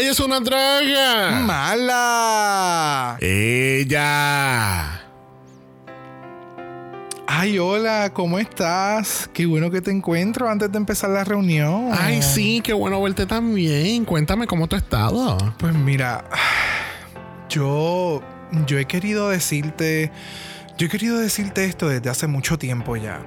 Ella es una draga. ¡Mala! Ella. Ay, hola, ¿cómo estás? Qué bueno que te encuentro antes de empezar la reunión. Ay, sí, qué bueno verte también. Cuéntame cómo tú has estado. Pues mira, yo, yo he querido decirte, yo he querido decirte esto desde hace mucho tiempo ya.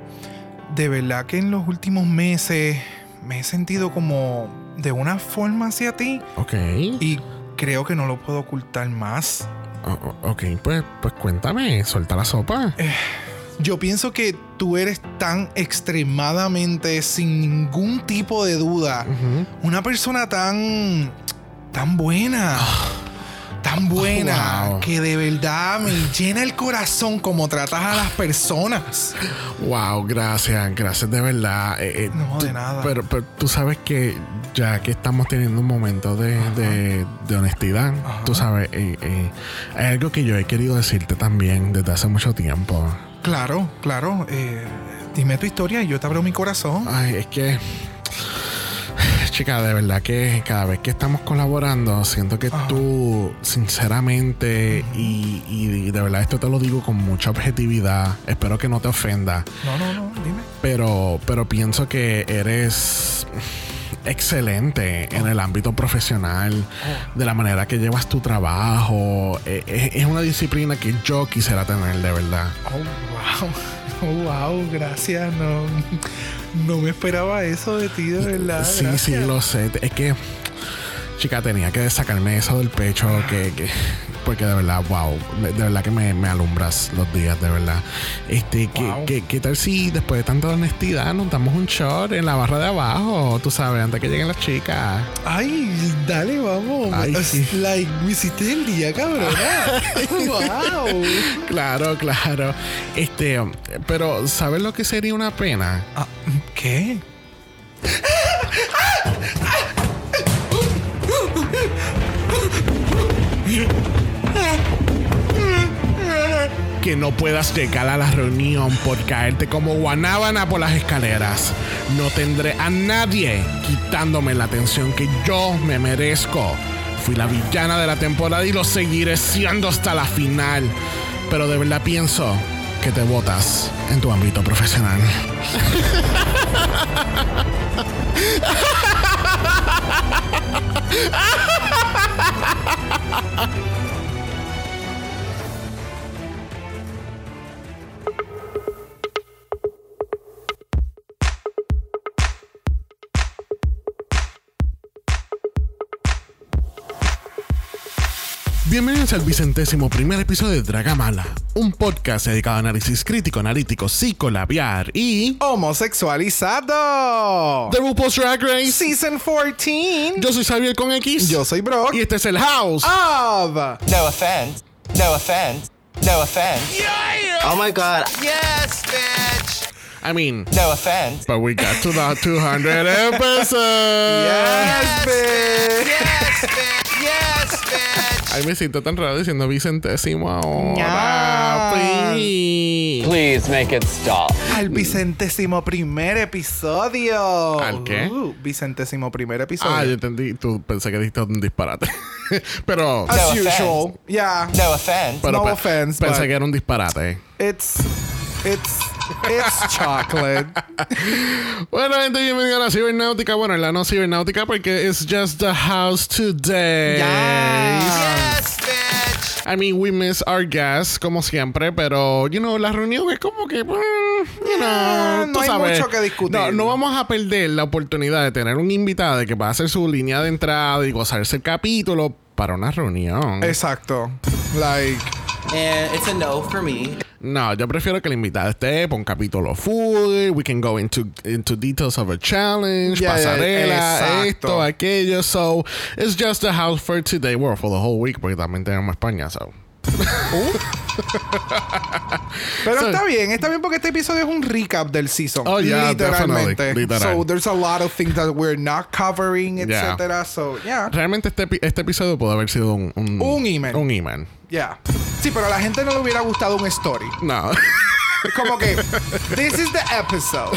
De verdad que en los últimos meses me he sentido como de una forma hacia ti Ok. y creo que no lo puedo ocultar más. O- ok, pues, pues cuéntame, suelta la sopa. Yo pienso que tú eres tan extremadamente, sin ningún tipo de duda, una persona tan, tan buena, tan buena, wow. que de verdad me llena el corazón como tratas a las personas. Wow, gracias, gracias de verdad. Eh, eh, No, tú- de nada. Pero, pero tú sabes que ya que estamos teniendo un momento de, de- de honestidad, Ajá. tú sabes, eh, eh, hay algo que yo he querido decirte también desde hace mucho tiempo. Claro, claro. dime tu historia y yo te abro mi corazón. Ay, es que. Chica, de verdad que cada vez que estamos colaborando, siento que Ajá. tú, sinceramente, y, y de verdad esto te lo digo con mucha objetividad, espero que no te ofenda, No, no, no, dime. pero, pero pienso que eres excelente en el ámbito profesional, de la manera que llevas tu trabajo. Eh, eh, Es una disciplina que yo quisiera tener, de verdad. Oh, wow. Oh, wow, gracias. No, no me esperaba eso de ti, de verdad. Sí, gracias. sí, lo sé. Es que, chica, tenía que sacarme eso del pecho, que, que- porque de verdad, wow, de verdad que me, me alumbras los días, de verdad. Este, ¿qué, Wow. qué, qué tal si después de tanta honestidad nos damos un shot en la barra de abajo, tú sabes, antes que lleguen las chicas? Ay, dale, vamos. Ay, sí. Like, me hiciste el día, cabrona. wow. Claro, claro. Este, pero ¿sabes lo que sería una pena? Ah, ¿Qué? que no puedas llegar a la reunión por caerte como guanábana por las escaleras. No tendré a nadie quitándome la atención que yo me merezco. Fui la villana de la temporada y lo seguiré siendo hasta la final. Pero de verdad pienso que te botas en tu ámbito profesional. Bienvenidos al vicentésimo primer episodio de Dragamala, un podcast dedicado a análisis crítico, analítico, psicolabiar y... Homosexualizado. The RuPaul's Drag Race. Season 14. Yo soy Xavier con X. Yo soy Brock. Y este es el House. Of. No offense. No offense. No offense. Oh my god. Yes, bitch. I mean, No offense. but we got to the 200 episodes. Yes, bitch. Yes, bitch. Yes, bitch. Ay, me siento tan raro diciendo vicentésimo ahora. Please. Please make it stop. Al vicentésimo primer episodio. ¿Al qué? Uh, vicentésimo primer episodio. Ah, yo entendí. Tú pensé que dijiste un disparate. Pero. As No usual. offense. Yeah. No offense. pero no pe- offense, Pensé but- que era un disparate. It's. It's. It's chocolate. Bueno, gente, bienvenidos a la cibernáutica. Bueno, en la no cibernáutica porque it's just the house today. Yes, bitch. I mean, we miss our guests, como siempre, pero, you know, la reunión es como que, mm, you know, Ah, no tú hay sabes. mucho que discutir. No, no vamos a perder la oportunidad de tener un invitado que va a hacer su línea de entrada y gozarse el capítulo para una reunión. Exacto. Like. And it's a no for me. No, yo prefiero que el invitado esté por un capítulo full. We can go into, into details of a challenge, Yeah, yeah, pasarela, esto, aquello. So, it's just the house for today. Well, for the whole week, porque también tenemos España, so. Pero So- está bien, está bien porque este episodio es un recap del season. Oh, yeah, literalmente. definitely, literal. So there's a lot of things that we're not covering, Yeah. etcétera. So yeah. Realmente este, este episodio pudo haber sido un... Un, Un email. Un email. Yeah. Sí, pero a la gente no le hubiera gustado un story. No. Como que, this is the episode.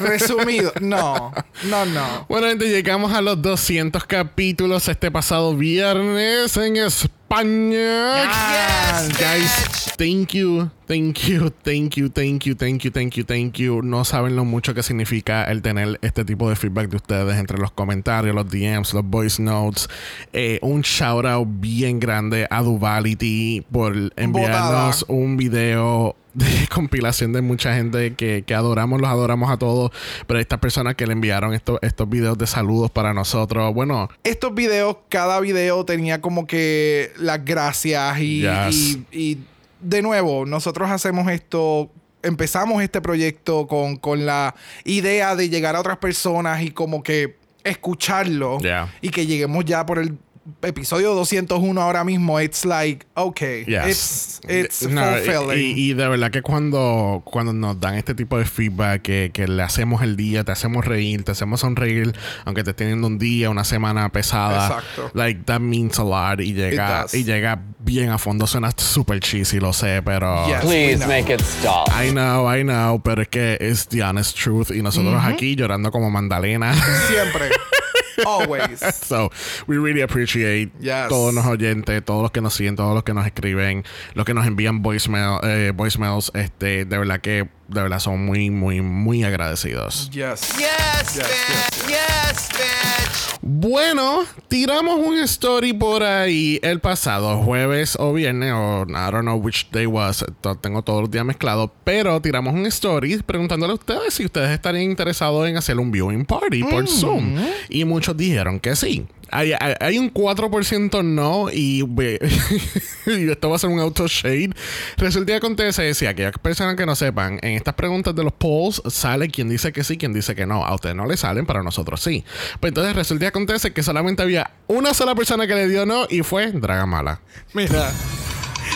Resumido. No, no, no. Bueno, gente, llegamos a los 200 capítulos este pasado viernes en España. Yes, Guys, thank you, thank you, thank you, thank you, thank you, thank you, thank you. No saben lo mucho que significa el tener este tipo de feedback de ustedes entre los comentarios, los DMs, los voice notes. Eh, un shout out bien grande a Duvality por enviarnos un video de compilación de mucha gente que, que adoramos, los adoramos a todos, pero estas personas que le enviaron estos, estos videos de saludos para nosotros, bueno, Estos videos, cada video tenía como que las gracias y, Yes. y- y de nuevo, nosotros hacemos esto. Empezamos este proyecto con, con la idea de llegar a otras personas y como que escucharlo Yeah. y que lleguemos ya por el episodio 201 ahora mismo. It's like, okay, Yes. it's, it's No, fulfilling. y, y de verdad que cuando, cuando nos dan este tipo de feedback, que, que le hacemos el día, te hacemos reír, te hacemos sonreír, aunque te teniendo un día, una semana pesada. Exacto. Like, that means a lot. Y llega, y llega bien a fondo. Suena super cheesy, lo sé, pero. Yes. Please make it stop. I know, I know, pero es que es the honest truth. Y nosotros aquí llorando como Mandalena. Siempre. Always. So, we really appreciate Yes. todos los oyentes, todos los que nos siguen, todos los que nos escriben, los que nos envían voicemail, eh, voicemails. Este, de verdad que, de verdad, son muy, muy, muy agradecidos. Yes. Yes, Yes. Yes, bitch. Bueno, tiramos un story por ahí el pasado jueves o viernes, o I don't know which day was, tengo todos los días mezclados, pero tiramos un story preguntándole a ustedes si ustedes estarían interesados en hacer un viewing party por Zoom. Y muchos dijeron que sí. Hay, hay- un 4% no y, y esto va a ser un auto shade. Resulta que acontece si aquellas personas que no sepan, en estas preguntas de los polls sale quien dice que sí, quien dice que no. A ustedes no le salen, pero a nosotros sí. Pues entonces resulta que acontece que solamente había una sola persona que le dio no y fue Dragamala. Mira,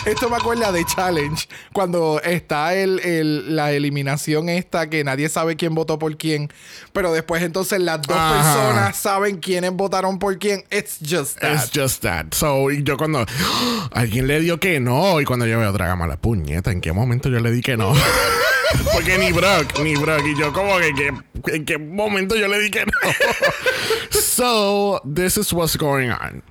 esto me acuerda de Challenge, cuando está el, el- la eliminación esta que nadie sabe quién votó por quién, pero después entonces las dos Ajá. personas saben quiénes votaron por quién. It's just that. It's just that. So, y yo cuando alguien le dio que no, y cuando yo veo Dragamala, puñeta, ¿en qué momento yo le di que no? Porque ni Brock, ni Brock. Y yo como que, que- ¿en qué momento yo le di que no? so, this is what's going on.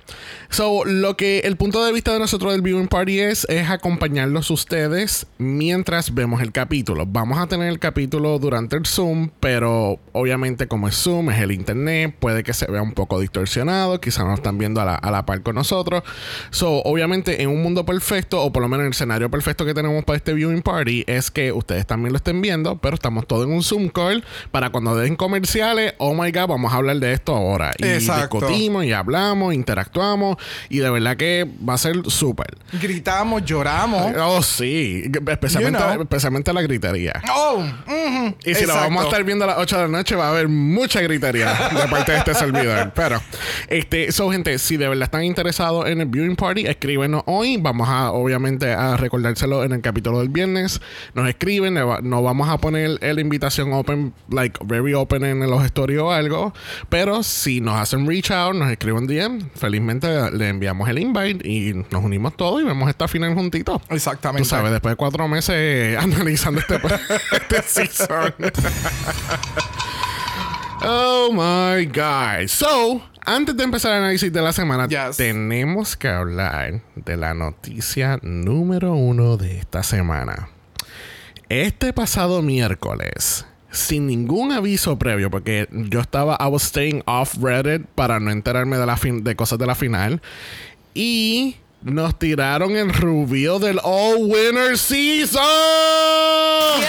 So, lo que el punto de vista de nosotros del viewing party es, es acompañarlos ustedes mientras vemos el capítulo. Vamos a tener el capítulo durante el Zoom, pero obviamente como es Zoom, es el internet, puede que se vea un poco distorsionado, quizás no están viendo a la, a la par con nosotros. So, obviamente en un mundo perfecto, o por lo menos en el escenario perfecto que tenemos para este viewing party, es que ustedes también lo estén viendo, pero estamos todos en un Zoom call para cuando den comerciales, oh my god, vamos a hablar de esto ahora. Y Exacto. discutimos y hablamos, interactuamos, y de verdad que va a ser súper. Gritamos, lloramos. Oh, sí. Especialmente, You know. especialmente la gritería. Oh, ujú, Y si lo exacto. vamos a estar viendo a las 8 de la noche, va a haber mucha gritería de parte de este servidor. Pero, este, so, gente, si de verdad están interesados en el viewing party, escríbenos hoy. Vamos a, obviamente, a recordárselo en el capítulo del viernes. Nos escriben, no vamos a poner la invitación open, like, very open en los stories o algo. Pero si nos hacen reach out, nos escriben DM, felizmente le enviamos el invite y nos unimos todos y vemos esta final juntitos. Exactamente. Tú sabes, después de cuatro meses analizando este, este season. oh my God. So, antes de empezar el análisis de la semana, Yes. tenemos que hablar de la noticia número uno de esta semana. Este pasado miércoles, sin ningún aviso previo, porque yo estaba, I was staying off Reddit para no enterarme de, la fin- de cosas de la final, y nos tiraron el rubio del All Winner Season. Yes,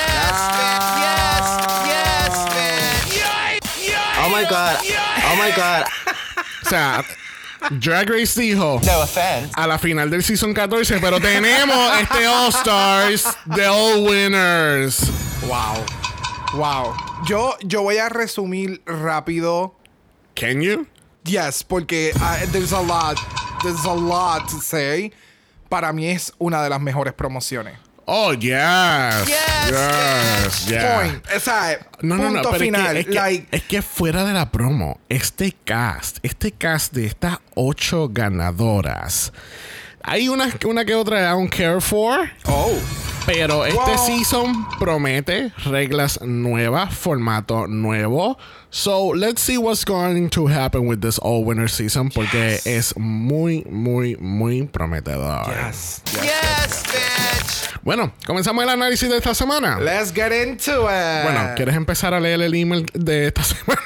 bitch. Yes, yes, bitch. Oh my god. Oh my god. O sea, Drag Race dijo No offense. a la final del Season 14, pero tenemos este All Stars de All Winners. Wow. Wow. Yo, yo voy a resumir rápido. Can you? Yes, porque uh, there's a lot. There's a lot to say. Para mí es una de las mejores promociones. Oh, yes. Yes, Yes. yeah. Point. O sea, No, no, no, punto pero es que- final. Es que, like, es que fuera de la promo, este cast, este cast de estas ocho ganadoras, hay una, una que otra I don't care for, oh. Pero este Wow. season promete reglas nuevas, formato nuevo. So let's see what's going to happen with this all winter season porque es muy, muy, muy prometedor. Yes. Yes, bitch. Bueno, comenzamos el análisis de esta semana. Let's get into it. Bueno, ¿quieres empezar a leer el email de esta semana?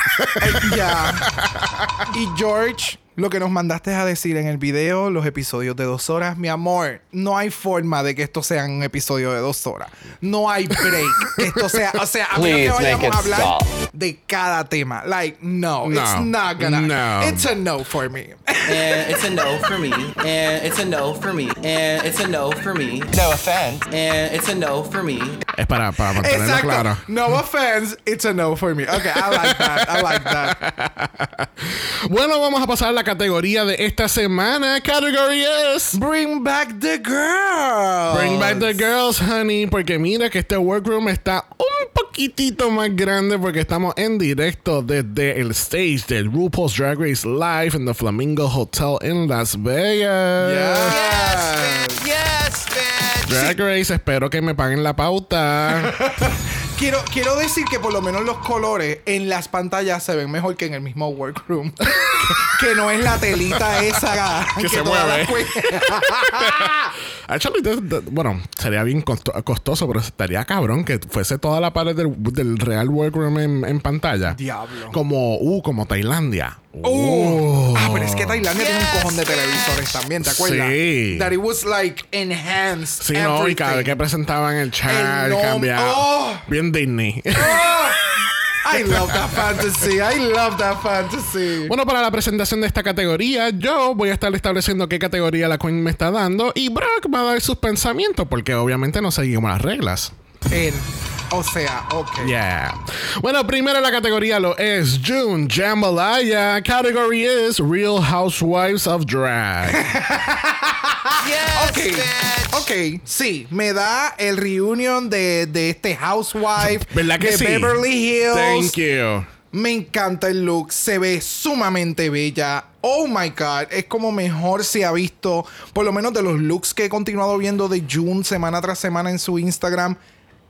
Ya. Y George, lo que nos mandaste a decir en el video, los episodios de dos horas, mi amor, no hay forma de que esto sea un episodio de dos horas. No hay break. Que esto sea, o sea, a menos que vayamos a hablar stop. de cada tema. Like, no, No. it's not gonna. No. It's a no for me. and it's a no for me, and it's a no for me, and it's a no for me, No offense. and it's a no for me. es para, para mantenerlo Exacto. claro. No offense, it's a no for me. Okay, I like that. I like that. Bueno, vamos a pasar a la categoría de esta semana. Category es... Bring back the girl. Bring back the girls, honey. Porque mira que este workroom está un poquitito más grande porque estamos en directo desde el stage del RuPaul's Drag Race Live en the Flamingo Hotel en Las Vegas. Yes. Yes, bitch. Drag Race, espero que me paguen la pauta. Quiero, quiero decir que por lo menos los colores en las pantallas se ven mejor que en el mismo workroom. que no es la telita esa Que se todas mueve. cue- Actually, bueno, sería bien costo- costoso, pero estaría cabrón que fuese toda la pared del, del real workroom en, en pantalla. Diablo. Como, uh, como Tailandia. Uh. Uh. Ah, pero es que Tailandia tiene un cojón de televisores también, ¿te acuerdas? Sí. That it was like enhanced. Sí, no, y cada vez que everything. presentaban el chat, cambiaba. Oh. Bien Disney. I love that fantasy. I love that fantasy. bueno, para la presentación de esta categoría, yo voy a estar estableciendo qué categoría la Queen me está dando y Brock va a dar sus pensamientos porque obviamente no seguimos las reglas. En, o sea, ok. Yeah. Bueno, primero la categoría lo es June Jambalaya. Category is Real Housewives of Drag. Yes, Ok, bitch. ok, sí, me da el reunion de, de este housewife ¿Verdad que de sí? Beverly Hills. Thank you. Me encanta el look, se ve sumamente bella. Oh my god, es como mejor se ha visto, por lo menos de los looks que he continuado viendo de June semana tras semana en su Instagram.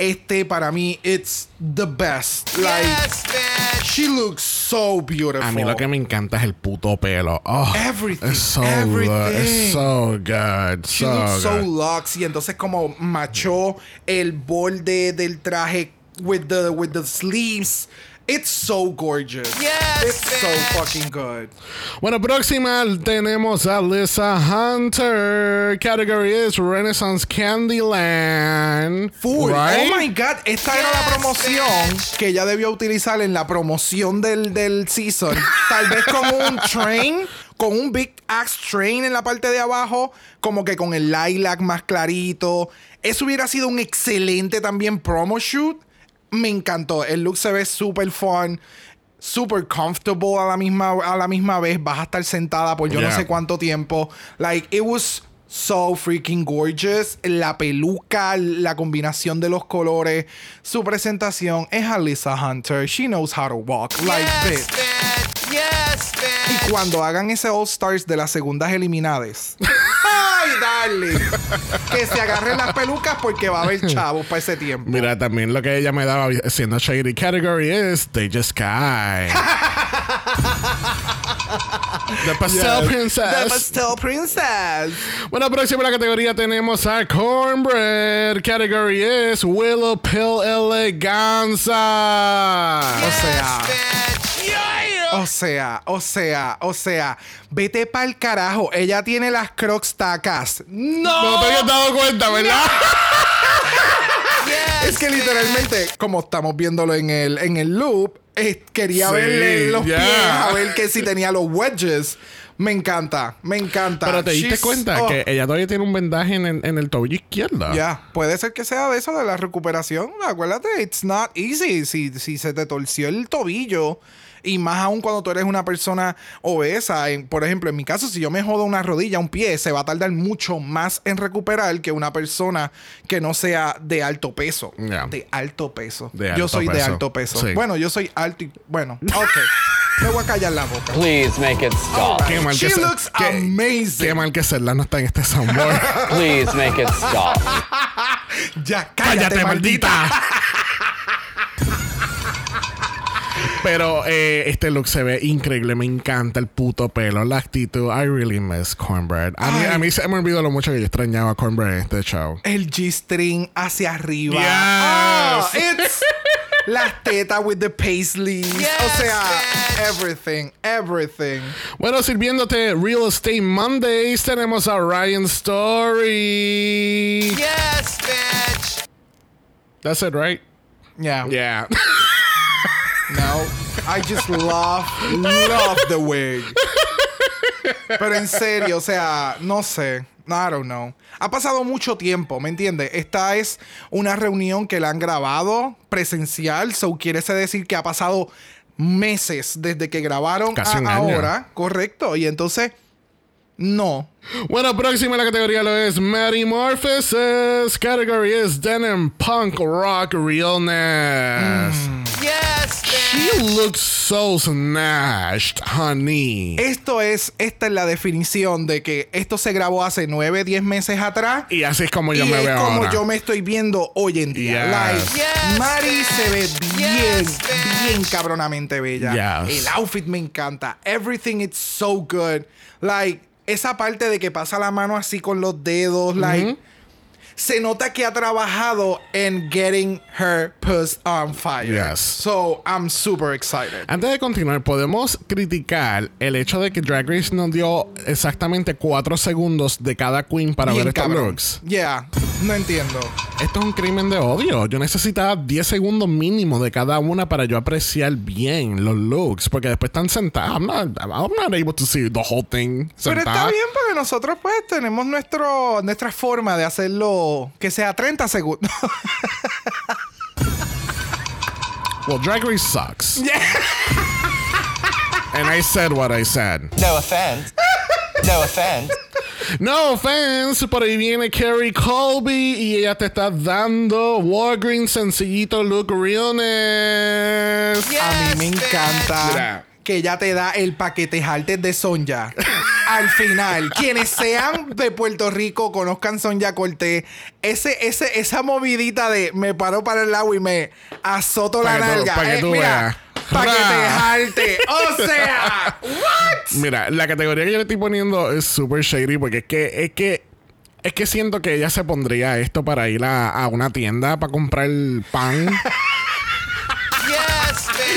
Este para mí, it's the best. Like, Yes, she looks so beautiful. A mí lo que me encanta es el puto pelo. Oh, Everything, It's so good. It's so good. She So looks so good. luxe y entonces como machó el borde del traje with the with the sleeves. It's so gorgeous. Yes, It's so fucking good. Bueno, próxima tenemos a Lisa Hunter. Category is Renaissance Candyland. Full. Right? Oh my god, esta era la promoción bitch. que ella debió utilizar en la promoción del, del season. Tal vez como un train, con un big axe train en la parte de abajo, como que con el lilac más clarito. Eso hubiera sido un excelente también promo shoot. Me encantó. El look se ve súper fun. Super comfortable a la misma a la misma vez. Vas a estar sentada por yo no sé cuánto tiempo. Like, it was so freaking gorgeous. La peluca, la combinación de los colores, su presentación es Alyssa Hunter. She knows how to walk. Like Yes, this. bitch. Yes, Y cuando hagan ese All Stars de las segundas eliminadas. ¡Ay, darling! Que se agarren las pelucas porque va a haber chavos para ese tiempo. Mira, también lo que ella me daba siendo Shady Category is They Just Sky. The Pastel Princess. The Pastel Princess. Bueno, próxima la categoría tenemos a Cornbread. Category is Willow Pill Eleganza. O sea. Bitch. Yeah. O sea, o sea, o sea, vete pa'l carajo. Ella tiene las crocs tacas. ¡No! No te habías dado cuenta, ¿verdad? Yes, Es que literalmente, como estamos viéndolo en el, en el loop, eh, quería Sí, verle los pies a ver que si tenía los wedges. Me encanta, me encanta. Pero te diste She's- cuenta oh, que ella todavía tiene un vendaje en el, en el tobillo izquierdo. Ya, puede ser que sea de eso, de la recuperación. Acuérdate, it's not easy. Si, si se te torció el tobillo, y más aún cuando tú eres una persona obesa, en- por ejemplo, en mi caso, si yo me jodo una rodilla, un pie, se va a tardar mucho más en recuperar que una persona que no sea de alto peso. De alto peso. De yo soy de alto peso. Sí. Bueno, yo soy alto y. Bueno, ok. me voy a callar la boca. Please make it stop. Qué mal She que se- looks qué- amazing. Qué mal que Serla no está en este soundboard. Please make it stop. Ya, cállate, ¡Cállate, maldita. maldita! Pero eh, este look se ve increíble. Me encanta el puto pelo, la actitud. I really miss Cornbread. A mí, Ay. a mí se me olvidó lo mucho que yo extrañaba a Cornbread en este show. El G-string hacia arriba. Yes. Ah, it's las tetas with the paisley. Yes, o sea, bitch. everything, everything. Bueno, sirviéndote Real Estate Mondays, tenemos a Ryan Story. Yes, bitch. That's it, right? Yeah. Yeah. I just love, love the wig. Pero en serio, o sea, no sé. I don't know. Ha pasado mucho tiempo, ¿me entiendes? Esta es una reunión que la han grabado presencial, so quiere decir que ha pasado meses desde que grabaron Casi a un año. ahora, correcto. Y entonces, no. Bueno, próxima la categoría lo es Metamorphosis. Category is Denim Punk Rock Realness. Yes, bitch. You look so snatched, honey. Esto es, esta es la definición de que esto se grabó hace 9, 10 meses atrás. y así es como yo y me es veo como ahora. yo me estoy viendo hoy en día. Yes. Like, Yes, Mari se ve bien, Yes, bien cabronamente bella. Yes. El outfit me encanta. Everything is so good. Like, esa parte de que pasa la mano así con los dedos, like. Se nota que ha trabajado en getting her puss on fire. Yes. So, I'm super excited. Antes de continuar, podemos criticar el hecho de que Drag Race nos dio exactamente 4 segundos de cada queen para Bien ver estos looks. Yeah, no entiendo. Esto es un crimen de odio. Yo necesitaba 10 segundos mínimo de cada una para yo apreciar bien los looks. Porque después están sentadas. I'm not, I'm not able to see the whole thing. Pero está sentada. bien porque nosotros pues tenemos nuestro, nuestra forma de hacerlo que sea 30 segundos. Well, Drag Race sucks. And I said what I said. No offense. No offense. No offense, por ahí viene Carrie Colby y ella te está dando Walgreens sencillito look realness. A mí me encanta Mira. Que ella te da el paquete Halter de Sonja. Al final, quienes sean de Puerto Rico, conozcan Sonja Cortés, ese, ese, esa movidita de me paro para el lado y me azoto Pa' la que tú- nalga. pa' que Eh, tú paquete Ra. Halter. O sea, what? Mira, la categoría que yo le estoy poniendo es super shady porque es que es que es que siento que ella se pondría esto para ir a, a una tienda para comprar el pan.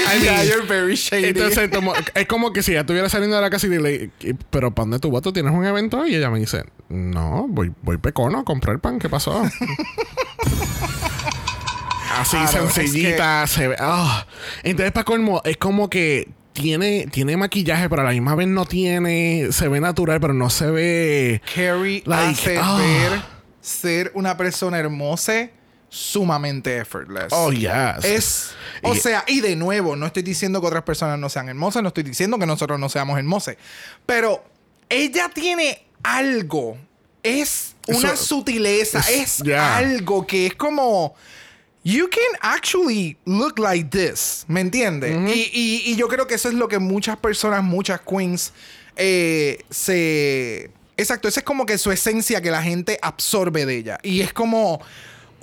I mean, you're very shady. Entonces, como- es como que si estuviera saliendo de la casa y dile, pero ¿para dónde tú vas? ¿Tú tienes un evento? Y ella me dice, no, voy, voy pecono a comprar pan. ¿Qué pasó? Así Claro, es sencillita, se ve. ah. Entonces, para colmo, es como que tiene, tiene maquillaje, pero a la misma vez no tiene. Se ve natural, pero no se ve. Carrie Like, hace ver ser una persona hermosa sumamente effortless. Oh, yes. Es, o Y- sea, y de nuevo, no estoy diciendo que otras personas no sean hermosas, no estoy diciendo que nosotros no seamos hermosos, pero ella tiene algo, es una Eso- sutileza, es- yeah. algo que es como... You can actually look like this, ¿me entiendes? y, y- y yo creo que eso es lo que muchas personas, muchas queens, eh, se... Exacto, esa es como que su esencia que la gente absorbe de ella. Y es como...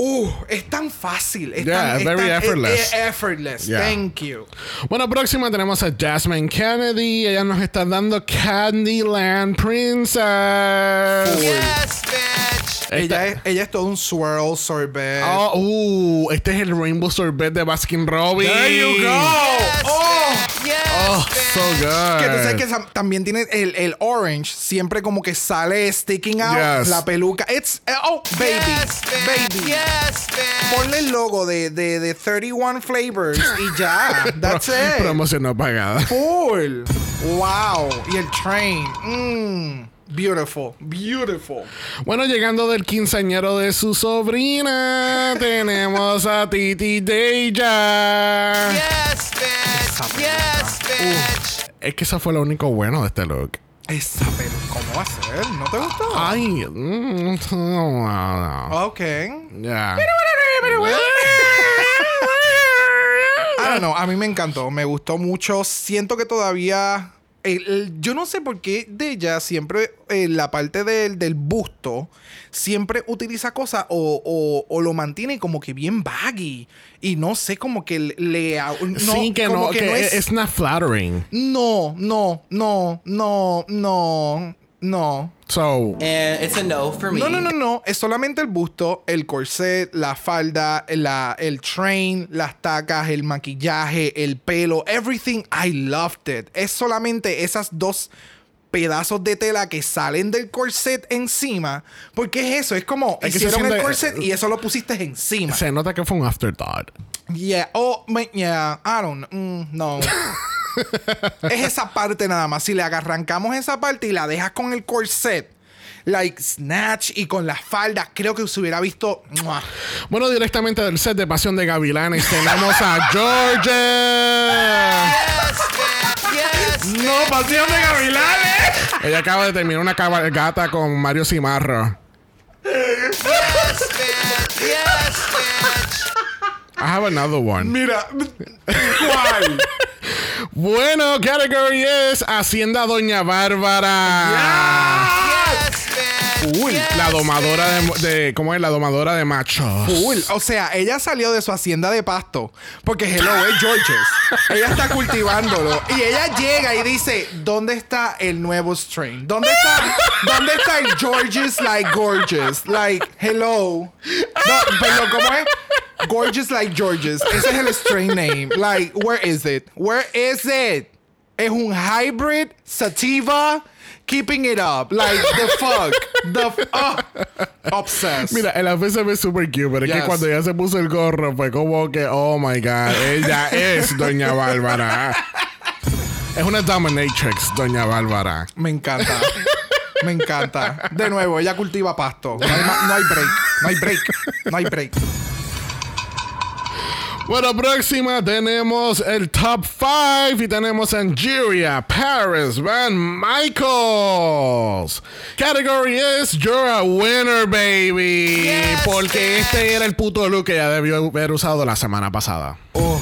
Uh, es tan fácil. Es Yeah, tan, es very tan- effortless. es- es effortless. Yeah. Thank you. Bueno, próxima tenemos a Jasmine Kennedy. Ella nos está dando Candyland Princess. Yes, bitch. Ella es, ella es todo un swirl sorbet. Oh, uh, este es el Rainbow Sorbet de Baskin Robbins. There you go. Yes, Oh. Oh, so good. Que tú sabes que también tiene el, el orange, siempre como que sale sticking out Yes. la peluca. It's, eh, oh, baby, Yes, baby. Yes. Ponle el logo de, de, de 31 flavors y ya. That's it. Promoción no pagada. Full. Wow. Y el train. Mmm. Beautiful. Beautiful. Bueno, llegando del quinceañero de su sobrina, tenemos a Titi Deja. Yes, bitch. Yes, bitch. Es que eso fue lo único bueno de este look. Esa pero ¿Cómo va a ser? ¿No te gustó? Ay, mm, no, no, no. Ok. Ya. I don't know, a mí me encantó, me gustó mucho. Siento que todavía el- el- yo no sé por qué de ella siempre en la parte del, del busto siempre utiliza cosas o, o- o lo mantiene como que bien baggy y no sé como que le, no, sí, que como no, que es, it's not flattering. no no no no no no So, And it's a no for me. no, no, no, no. Es solamente el busto, el corset, la falda, la, el train, las tacas, el maquillaje, el pelo. Everything. I loved it. Es solamente esas dos pedazos de tela que salen del corset encima. Porque es eso. Es como Es hicieron el corset y eso lo pusiste encima. se nota que fue un afterthought. Yeah. Oh, my- yeah. I don't mm, no. es esa parte nada más. Si le arrancamos esa parte y la dejas con el corset, like snatch y con las faldas, creo que se hubiera visto. ¡mua! Bueno, directamente del set de Pasión de Gavilanes tenemos a Georgia. No, Pasión de Gavilanes. Ella acaba de terminar una cabalgata con Mario Cimarro. yes, bitch. Yes, bitch. I have another one. Mira, ¿cuál? Bueno, category es Hacienda Doña Bárbara. Yes, La domadora de, de- ¿Cómo es? La domadora de machos. Full. O sea, ella salió de su hacienda de pasto. Porque hello, es Georges. ella está cultivándolo. Y ella llega y dice: ¿Dónde está el nuevo strain? ¿Dónde está, ¿dónde está el Georges like gorgeous? Like, hello. No, perdón, ¿cómo es? Gorgeous like Georges. Ese es el strain name. Like, where is it? Where is it? Es un hybrid sativa. Keeping it up. Like, the fuck. The oh. Obsessed. Mira, el outfit se ve super cute, pero es que cuando ella se puso el gorro fue como que, oh my god, ella es Doña Bárbara. Es una dominatrix, Doña Bárbara. Me encanta. Me encanta. De nuevo, ella cultiva pasto. No hay, no hay break. No hay break. No hay break. Bueno, próxima tenemos el top 5 y tenemos Angeria, Paris, Van Michaels. Category es You're a winner, baby. Yes, Porque bitch. este era el puto look que ella debió haber usado la semana pasada. Oh,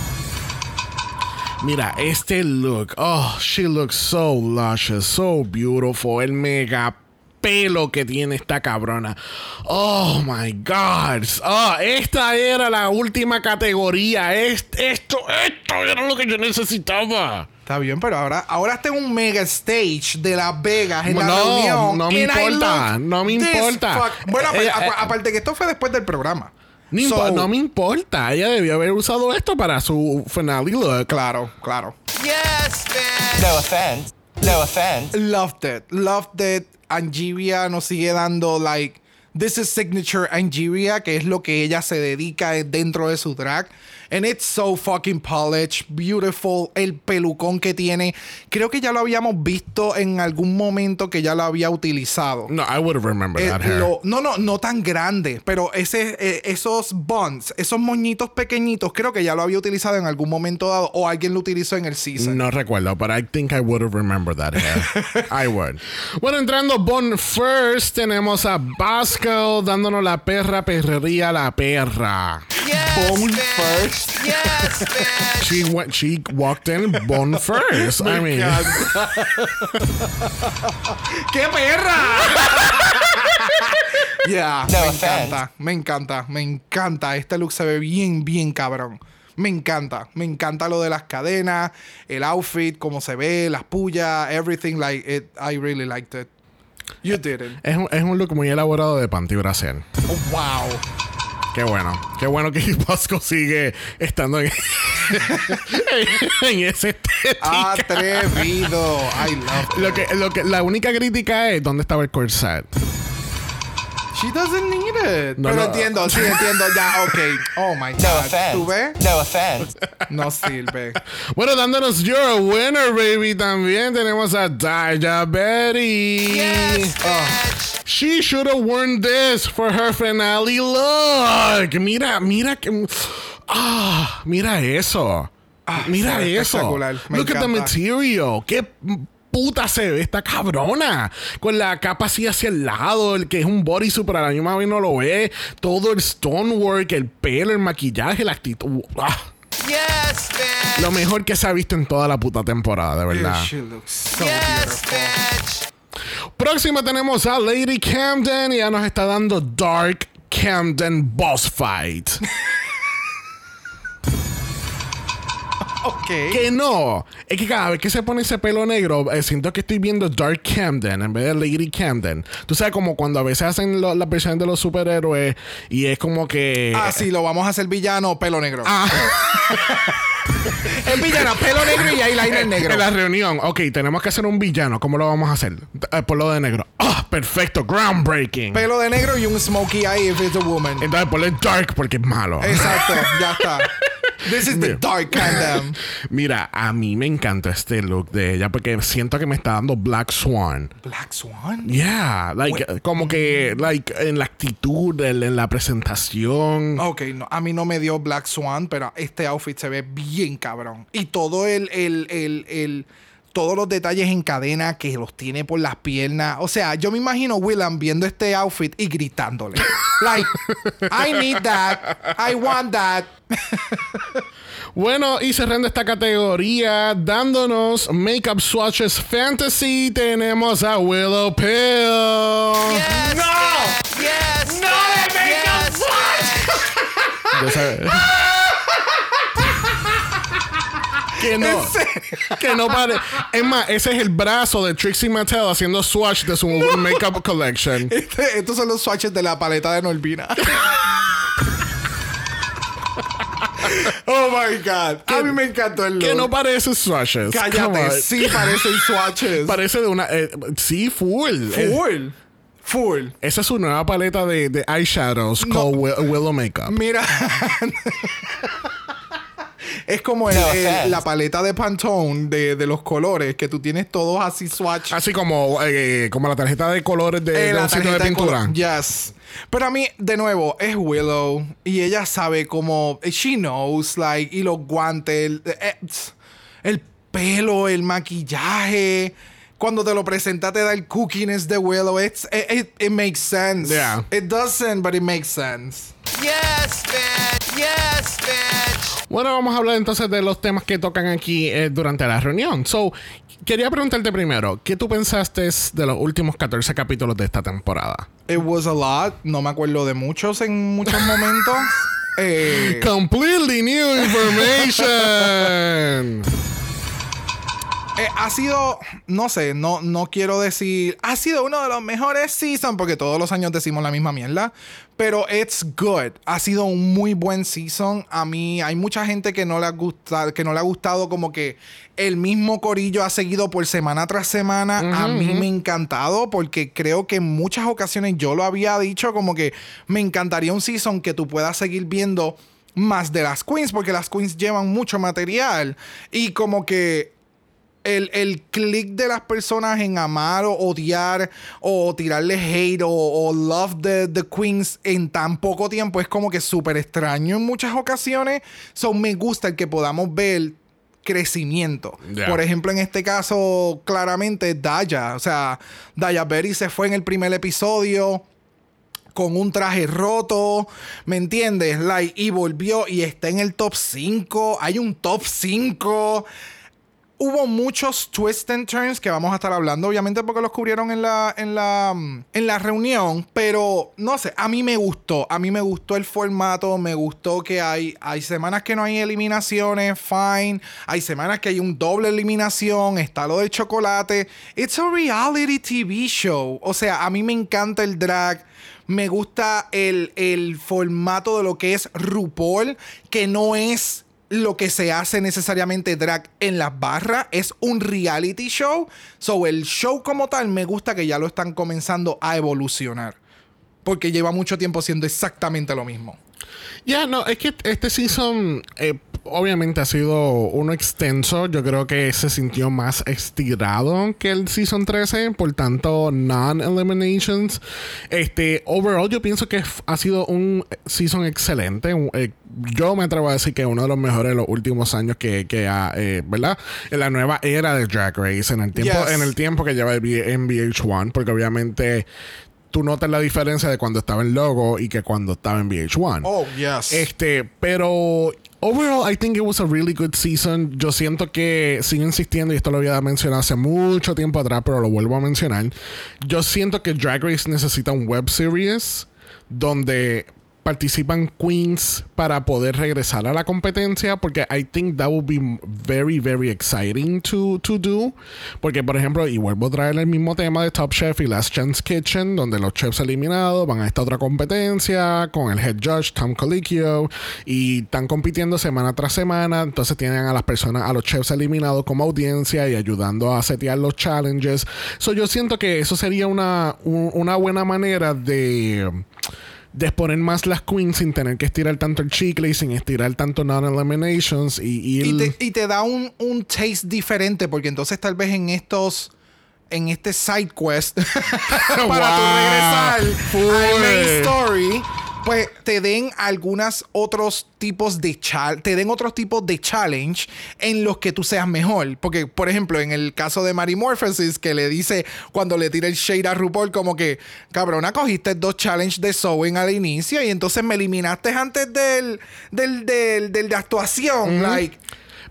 Mira, este look. Oh, she looks so luscious, so beautiful. El mega pelo que tiene esta cabrona. Oh my God. Oh, esta era la última categoría. Est- esto, esto era lo que yo necesitaba. está bien, pero ahora, ahora está en un mega stage de Las Vegas en la No, reunión. no me importa, no me importa. Bueno, Eh, eh, aparte que esto fue después del programa. No, impo- So, no me importa. Ella debió haber usado esto para su finale look. Claro, claro. Yes, bitch. No offense. No offense. Loved it. Loved it. Angeria nos sigue dando, like, this is signature Angeria, que es lo que ella se dedica dentro de su drag. And it's so fucking polished, beautiful. El pelucón que tiene. Creo que ya lo habíamos visto en algún momento que ya lo había utilizado. No, I would have remembered Eh, that hair. lo- no, no, no tan grande, pero ese, eh, esos buns, esos moñitos pequeñitos, creo que ya lo había utilizado en algún momento dado o alguien lo utilizó en el season. No recuerdo, but I think I would have remembered that hair. I would. Bueno, entrando Bon First, tenemos a Basco dándonos la perra perrería la perra. Yes, Bone bitch. first. Yes, bitch. She went, she walked in Bon First. I mean, ¡Qué perra! yeah, No me offense. encanta, me encanta, me encanta. Este look se ve bien, bien cabrón. Me encanta, me encanta lo de las cadenas, el outfit, cómo se ve, las pullas, everything like it. I really liked it. You did it. es, un, es un look muy elaborado de panty brasier. Oh, wow. Qué bueno. Qué bueno que Basco sigue estando en, en ese estética. Atrevido. I love. Lo que, lo que, la única crítica es dónde estaba el corset. She doesn't need it. No, Pero no. entiendo, sí, entiendo. Ya, ok. Oh my No God. offense. ¿Tú ves? No offense. No sirve. Bueno, dándonos You're a Winner, baby. También tenemos a Daya Betty. Yes, Ah. bitch. She should have worn this for her finale look. Mira, mira que. Ah, mira eso. mira se ve eso. espectacular. Me Look at the encanta. material. Qué puta se ve esta cabrona. Con la capa así hacia el lado, el que es un bodysuit, pero a la misma vez no lo ve. Todo el stonework, el pelo, el maquillaje, la actitud. Ah. Yes, bitch. Lo mejor que se ha visto en toda la puta temporada, de verdad. She looks so Yes, beautiful. bitch. Próxima tenemos a Lady Camden y ya nos está dando Dark Camden Boss Fight. Ok. que no. Es que cada vez que se pone ese pelo negro, eh, siento que estoy viendo Dark Camden en vez de Lady Camden. Tú sabes, como cuando a veces hacen lo- las versiones de los superhéroes y es como que. Ah, sí, lo vamos a hacer villano, pelo negro. Ah. Es villano, pelo negro y eyeliner negro. En la reunión, ok, tenemos que hacer un villano. ¿Cómo lo vamos a hacer? Eh, por lo de negro. Ah, perfecto, groundbreaking. Pelo de negro y un smokey eye if it's a woman. Entonces ponle dark porque es malo. Exacto, ya está. This is the dark Camden. Mira, a mí me encanta este look de ella porque siento que me está dando Black Swan. Black Swan. Yeah, like, como que, like, en la actitud, en, en la presentación. Ok, no, a mí no me dio Black Swan, pero este outfit se ve bien cabrón. Y todo el, el, el, el- todos los detalles en cadena que los tiene por las piernas. O sea, yo me imagino Willam viendo este outfit y gritándole. like, I need that. I want that. Bueno, y cerrando esta categoría, dándonos Makeup Swatches Fantasy, tenemos a Willow Pill. Yes. Yes, no yes, bitch. Yo sab- que no, que no pare. Es más, ese es el brazo de Trixie Mattel haciendo swatch de su makeup collection. Este- estos son los swatches de la paleta de Norvina. oh my God. A mí me encantó el look. Que no parece swatches. Cállate, sí parecen swatches. Parece de una. eh, sí, full. Eh, Full. Full. esa es su nueva paleta de, de eyeshadows called Wi- Willow Makeup. Mira. es como el- No el- offense. la paleta de Pantone de, de los colores, que tú tienes todos así swatch. Así como, eh, como la tarjeta de colores de, Eh, de la un sitio de pintura. Yes. Pero a mí, de nuevo, es Willow. Y ella sabe cómo. She knows, like, y los guantes, el, eh, el pelo, el maquillaje. Cuando te lo presenta, te da el cookiness de Willow. It's, it, it- it makes sense. Yeah. It doesn't, but it makes sense. Yes, bitch. Yes, bitch. Bueno, vamos a hablar entonces de los temas que tocan aquí eh, durante la reunión. So, quería preguntarte primero, ¿qué tú pensaste de los últimos 14 capítulos de esta temporada? It was a lot. No me acuerdo de muchos en muchos momentos. Eh, Completely new information. eh, ha sido, no sé, no, no quiero decir, ha sido uno de los mejores seasons, porque todos los años decimos la misma mierda, pero it's good. Ha sido un muy buen season. A mí hay mucha gente que no le ha gustado, que no le ha gustado como que el mismo corillo ha seguido por semana tras semana. a mí me ha encantado porque creo que en muchas ocasiones yo lo había dicho como que me encantaría un season que tú puedas seguir viendo más de las queens porque las queens llevan mucho material y como que el, el click de las personas en amar o odiar o tirarle hate o, o love the, the queens en tan poco tiempo es como que súper extraño en muchas ocasiones. So me gusta el que podamos ver crecimiento. Yeah. Por ejemplo, en este caso, claramente Daya. O sea, Daya Berry se fue en el primer episodio con un traje roto, ¿me entiendes? Like, y volvió y está en el top 5. Hay un top 5. Hubo muchos twists and turns que vamos a estar hablando, obviamente porque los cubrieron en la, en la, en la reunión, pero no sé, a mí me gustó, a mí me gustó el formato, me gustó que hay, hay semanas que no hay eliminaciones, fine, hay semanas que hay un doble eliminación, está lo del chocolate, it's a reality TV show, o sea, a mí me encanta el drag, me gusta el, el formato de lo que es RuPaul, que no es lo que se hace necesariamente drag en las barras es un reality show. So, el show como tal me gusta que ya lo están comenzando a evolucionar. Porque lleva mucho tiempo siendo exactamente lo mismo. Ya, no, es que este season eh, obviamente ha sido uno extenso. Yo creo que se sintió más estirado que el season 13, por tanto, non-eliminations. Este, overall, yo pienso que ha sido un season excelente. Eh, yo me atrevo a decir que uno de los mejores de los últimos años que, que ha, eh, ¿verdad? En la nueva era de Drag Race, en el tiempo, Yes. en el tiempo que lleva en VH1, porque obviamente tú notas la diferencia de cuando estaba en Logo y que cuando estaba en VH1. Oh, yes. Este, pero overall, I think it was a really good season. Yo siento que sigo insistiendo, y esto lo había mencionado hace mucho tiempo atrás, pero lo vuelvo a mencionar. Yo siento que Drag Race necesita un web series donde participan queens para poder regresar a la competencia porque I think that would be very very exciting to, to do. Porque por ejemplo y vuelvo a traer el mismo tema de Top Chef y Last Chance Kitchen donde los chefs eliminados van a esta otra competencia con el head judge Tom Colicchio y están compitiendo semana tras semana. Entonces tienen a las personas a los chefs eliminados como audiencia y ayudando a setear los challenges. So yo siento que eso sería una, un- una buena manera de exponer más las queens sin tener que estirar tanto el chicle y sin estirar tanto non-eliminations y, y Y te, y te da un, un taste diferente, porque entonces tal vez en estos. En este side quest, para Wow. tu regresar Full. main story, pues te den algunos otros tipos de chal te den otros tipos de challenge en los que tú seas mejor. Porque, por ejemplo, en el caso de Marimorphosis, que le dice cuando le tira el shade a RuPaul, como que, cabrona, cogiste dos challenge de sewing al inicio y entonces me eliminaste antes del, del, del, del de actuación. Like,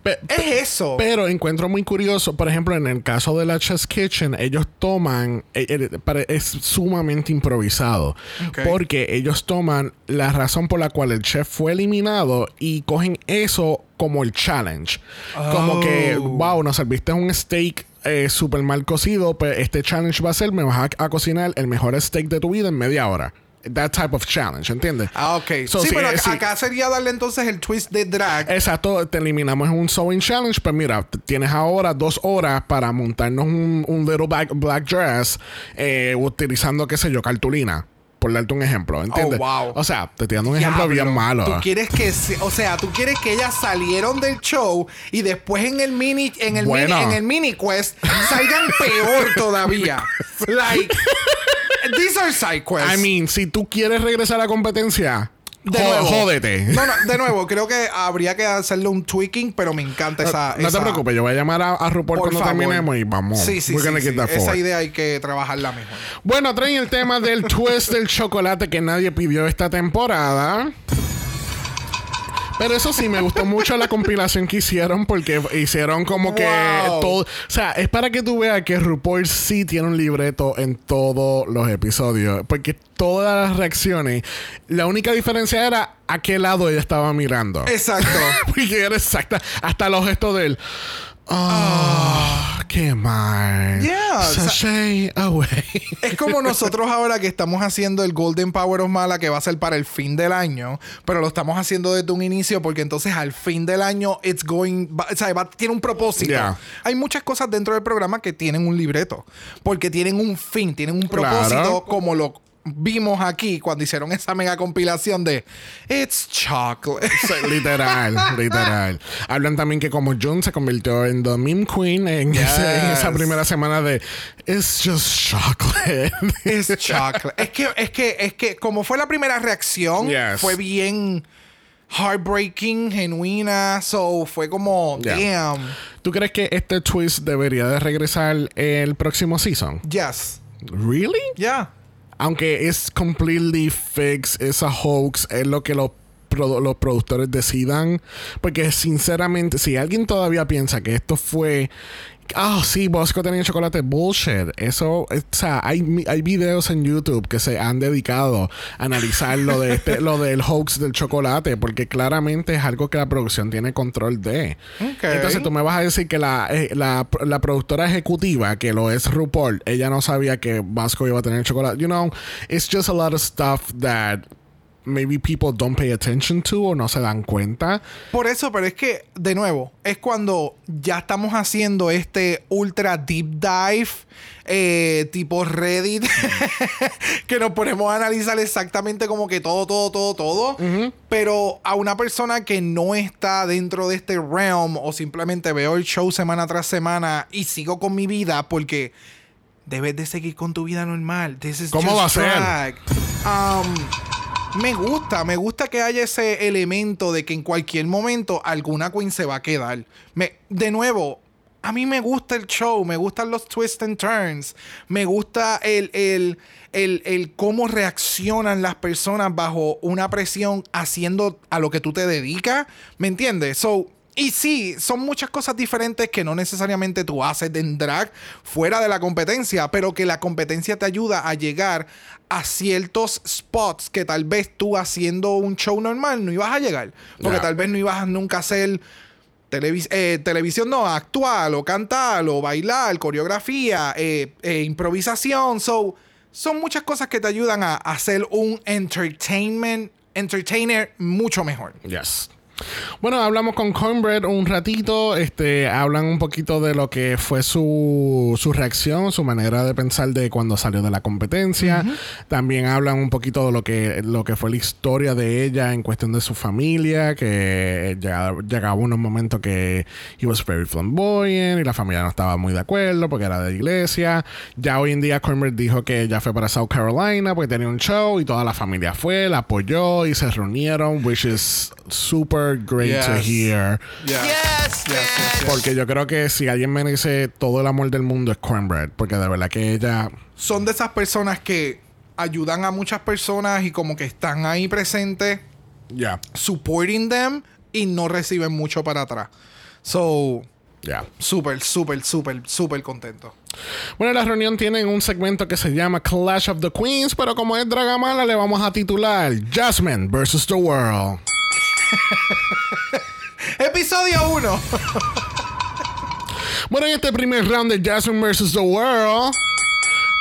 Pe- es eso. Pero encuentro muy curioso, por ejemplo, en el caso de la Chess Kitchen, ellos toman, eh, eh, es sumamente improvisado, porque ellos toman la razón por la cual el chef fue eliminado y cogen eso como el challenge. Como que, Oh. wow, nos serviste un steak. eh, súper mal cocido, pues este challenge va a ser, me vas a, a cocinar el mejor steak de tu vida en media hora. That type of challenge, ¿entiendes? ah, ok. So, sí, pero eh, acá, sería darle entonces el twist de drag. Exacto, te eliminamos un sewing challenge, pues mira, tienes ahora dos horas para montarnos un, un little black, black dress eh, utilizando, qué sé yo, cartulina. Por darte un ejemplo, ¿entiendes? Oh, wow. O sea, te estoy dando un ejemplo bien malo. Tú quieres que, o sea, tú quieres que ellas salieron del show y después en el mini, en el Bueno. mini, en el mini quest salgan peor todavía. like, these are side quests. I mean, si tú quieres regresar a la competencia, de nuevo. jódete. No, no, de nuevo, creo que habría que hacerle un tweaking, pero me encanta esa. no esa- te preocupes, yo voy a llamar a, a RuPaul Por cuando favor. terminemos y vamos. Sí, sí, sí. sí. Esa idea hay que trabajarla mejor. Bueno, traen el tema del twist del chocolate que nadie pidió esta temporada. Pero eso sí, me gustó mucho la compilación que hicieron porque hicieron como que Wow. todo. O sea, es para que tú veas que RuPaul sí tiene un libreto en todos los episodios. Porque todas las reacciones, la única diferencia era a qué lado ella estaba mirando. Exacto. porque era exacta. Hasta los gestos de él. Oh, qué mal. Yeah, o sea- Sashay away. Es como nosotros ahora que estamos haciendo el Golden Power of Mala que va a ser para el fin del año, pero lo estamos haciendo desde un inicio porque entonces al fin del año it's going, va- o sea, va- tiene un propósito. Yeah. Hay muchas cosas dentro del programa que tienen un libreto, porque tienen un fin, tienen un propósito Claro. como lo vimos aquí cuando hicieron esa mega compilación de It's chocolate. Sí, literal, literal. Hablan también que como June se convirtió en The Meme Queen en, ese- en esa primera semana de It's just chocolate. Es chocolate. es que, es que, es que, como fue la primera reacción, Yes. fue bien heartbreaking, genuina. So fue como, Yeah. damn. ¿Tú crees que este twist debería de regresar el próximo season? Yes. ¿Really? Yeah. Aunque es completely fixed, es a hoax, es lo que los los productores decidan. Porque sinceramente, si alguien todavía piensa que esto fue. Ah, sí, Bosco tenía chocolate. Bullshit. Eso, o sea, hay, hay videos en YouTube que se han dedicado a analizar lo, de este, lo del hoax del chocolate, porque claramente es algo que la producción tiene control de. Ok. Entonces tú me vas a decir que la, eh, la, la productora ejecutiva, que lo es RuPaul, ella no sabía que Vasco iba a tener chocolate. You know, it's just a lot of stuff that maybe people don't pay attention to o no se dan cuenta. Por eso, pero es que, de nuevo, es cuando ya estamos haciendo este ultra deep dive, eh, tipo Reddit, que nos ponemos a analizar exactamente como que todo, todo, todo, todo. Pero a una persona que no está dentro de este realm o simplemente veo el show semana tras semana y sigo con mi vida porque debes de seguir con tu vida normal. This is ¿Cómo va a ser? Um, me gusta, me gusta que haya ese elemento de que en cualquier momento alguna queen se va a quedar. Me, de nuevo, a mí me gusta el show, me gustan los twists and turns, me gusta el, el, el, el cómo reaccionan las personas bajo una presión haciendo a lo que tú te dedicas, ¿me entiendes? So, y sí, son muchas cosas diferentes que no necesariamente tú haces en drag fuera de la competencia, pero que la competencia te ayuda a llegar a ciertos spots que tal vez tú haciendo un show normal no ibas a llegar. Porque tal vez no ibas a nunca hacer televis- eh, televisión, no, actual o cantar o bailar, coreografía, eh, eh, improvisación. So, son muchas cosas que te ayudan a hacer un entertainment, entertainer mucho mejor. Yes. Bueno, hablamos con Cornbread un ratito. Este, hablan un poquito de lo que fue su, su reacción, su manera de pensar de cuando salió de la competencia. También hablan un poquito de lo que, lo que fue la historia de ella en cuestión de su familia, que llegaba, llegaba unos momentos que he was very flamboyant y la familia no estaba muy de acuerdo porque era de iglesia. Ya hoy en día Cornbread dijo que ella fue para South Carolina porque tenía un show y toda la familia fue, la apoyó y se reunieron, which is super great to hear. Yeah. Yes, Yes, yes, bitch. yes. Porque yo creo que si alguien merece todo el amor del mundo es Cornbread, porque de verdad que ella Son de esas personas que ayudan a muchas personas y como que están ahí presentes, ya, supporting them y no reciben mucho para atrás. So, ya. súper, súper, súper, súper contento. Bueno, la reunión tiene un segmento que se llama Clash of the Queens, pero como es Dragamala, le vamos a titular Jasmine versus the World. Episodio 1. Bueno, en este primer round de Jasmine versus the World,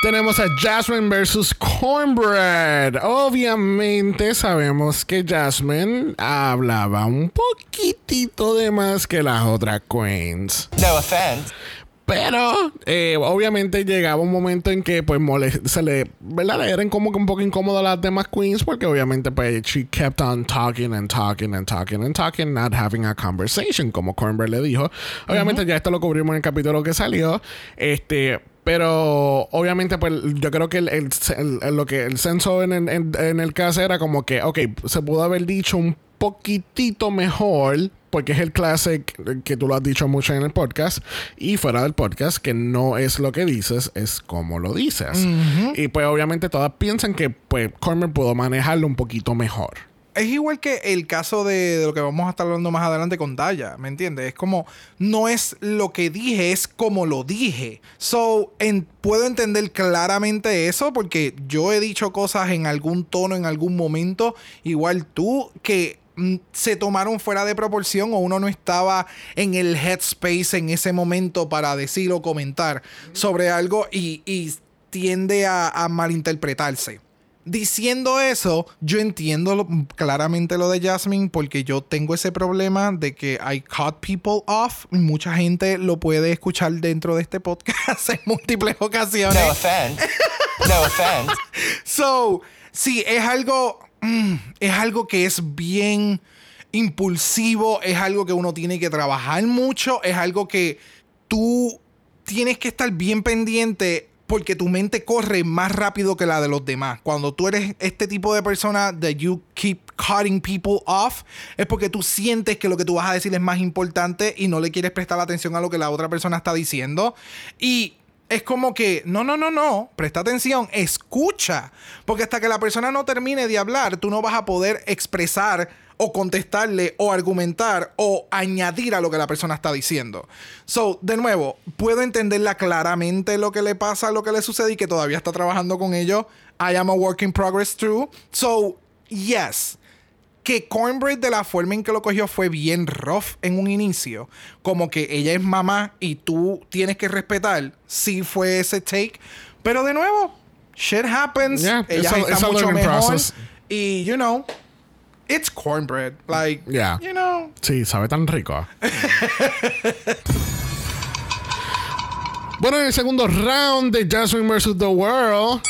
tenemos a Jasmine versus Cornbread. Obviamente sabemos que Jasmine hablaba un poquitito de más que las otras queens. No offense. Pero eh, obviamente llegaba un momento en que pues se le, ¿verdad? Le Eran como que un poco incómodo a las demás queens porque obviamente pues she kept on talking and talking and talking and talking, not having a conversation, como Cornbread le dijo. Obviamente ya esto lo cubrimos en el capítulo que salió. Este, pero obviamente, pues yo creo que el, el- el- lo que el censo en, en- en el caso era como que, ok, se pudo haber dicho un poquitito mejor, porque es el classic que tú lo has dicho mucho en el podcast, y fuera del podcast, que no es lo que dices, es como lo dices. Y pues obviamente todas piensan que pues Cormer pudo manejarlo un poquito mejor. Es igual que el caso de, de lo que vamos a estar hablando más adelante con Daya, ¿me entiendes? Es como, no es lo que dije, es como lo dije. So, en- puedo entender claramente eso porque yo he dicho cosas en algún tono, en algún momento, igual tú, que se tomaron fuera de proporción o uno no estaba en el headspace en ese momento para decir o comentar sobre algo y, y tiende a, a malinterpretarse. Diciendo eso, yo entiendo lo- claramente lo de Jasmine porque yo tengo ese problema de que I cut people off. Mucha gente lo puede escuchar dentro de este podcast en múltiples ocasiones. No offense. No offense. So, sí, es algo. Mm, es algo que es bien impulsivo. Es algo que uno tiene que trabajar mucho. Es algo que tú tienes que estar bien pendiente. Porque tu mente corre más rápido que la de los demás. Cuando tú eres este tipo de persona that you keep cutting people off, es porque tú sientes que lo que tú vas a decir es más importante y no le quieres prestar atención a lo que la otra persona está diciendo. Y es como que, no, no, no, no, presta atención, escucha. Porque hasta que la persona no termine de hablar, tú no vas a poder expresar o contestarle o argumentar o añadir a lo que la persona está diciendo. So, de nuevo, puedo entenderla claramente lo que le pasa, lo que le sucede y que todavía está trabajando con ello. I am a work in progress too. So, yes que Cornbread de la forma en que lo cogió fue bien rough en un inicio. Como que ella es mamá y tú tienes que respetar. Sí fue ese take. Pero de nuevo, shit happens. Yeah, ella a- está mucho mejor. process. Y, you know, it's cornbread. Like, Yeah. you know. Sí, sabe tan rico. bueno, en el segundo round de Jasmine vs. The World,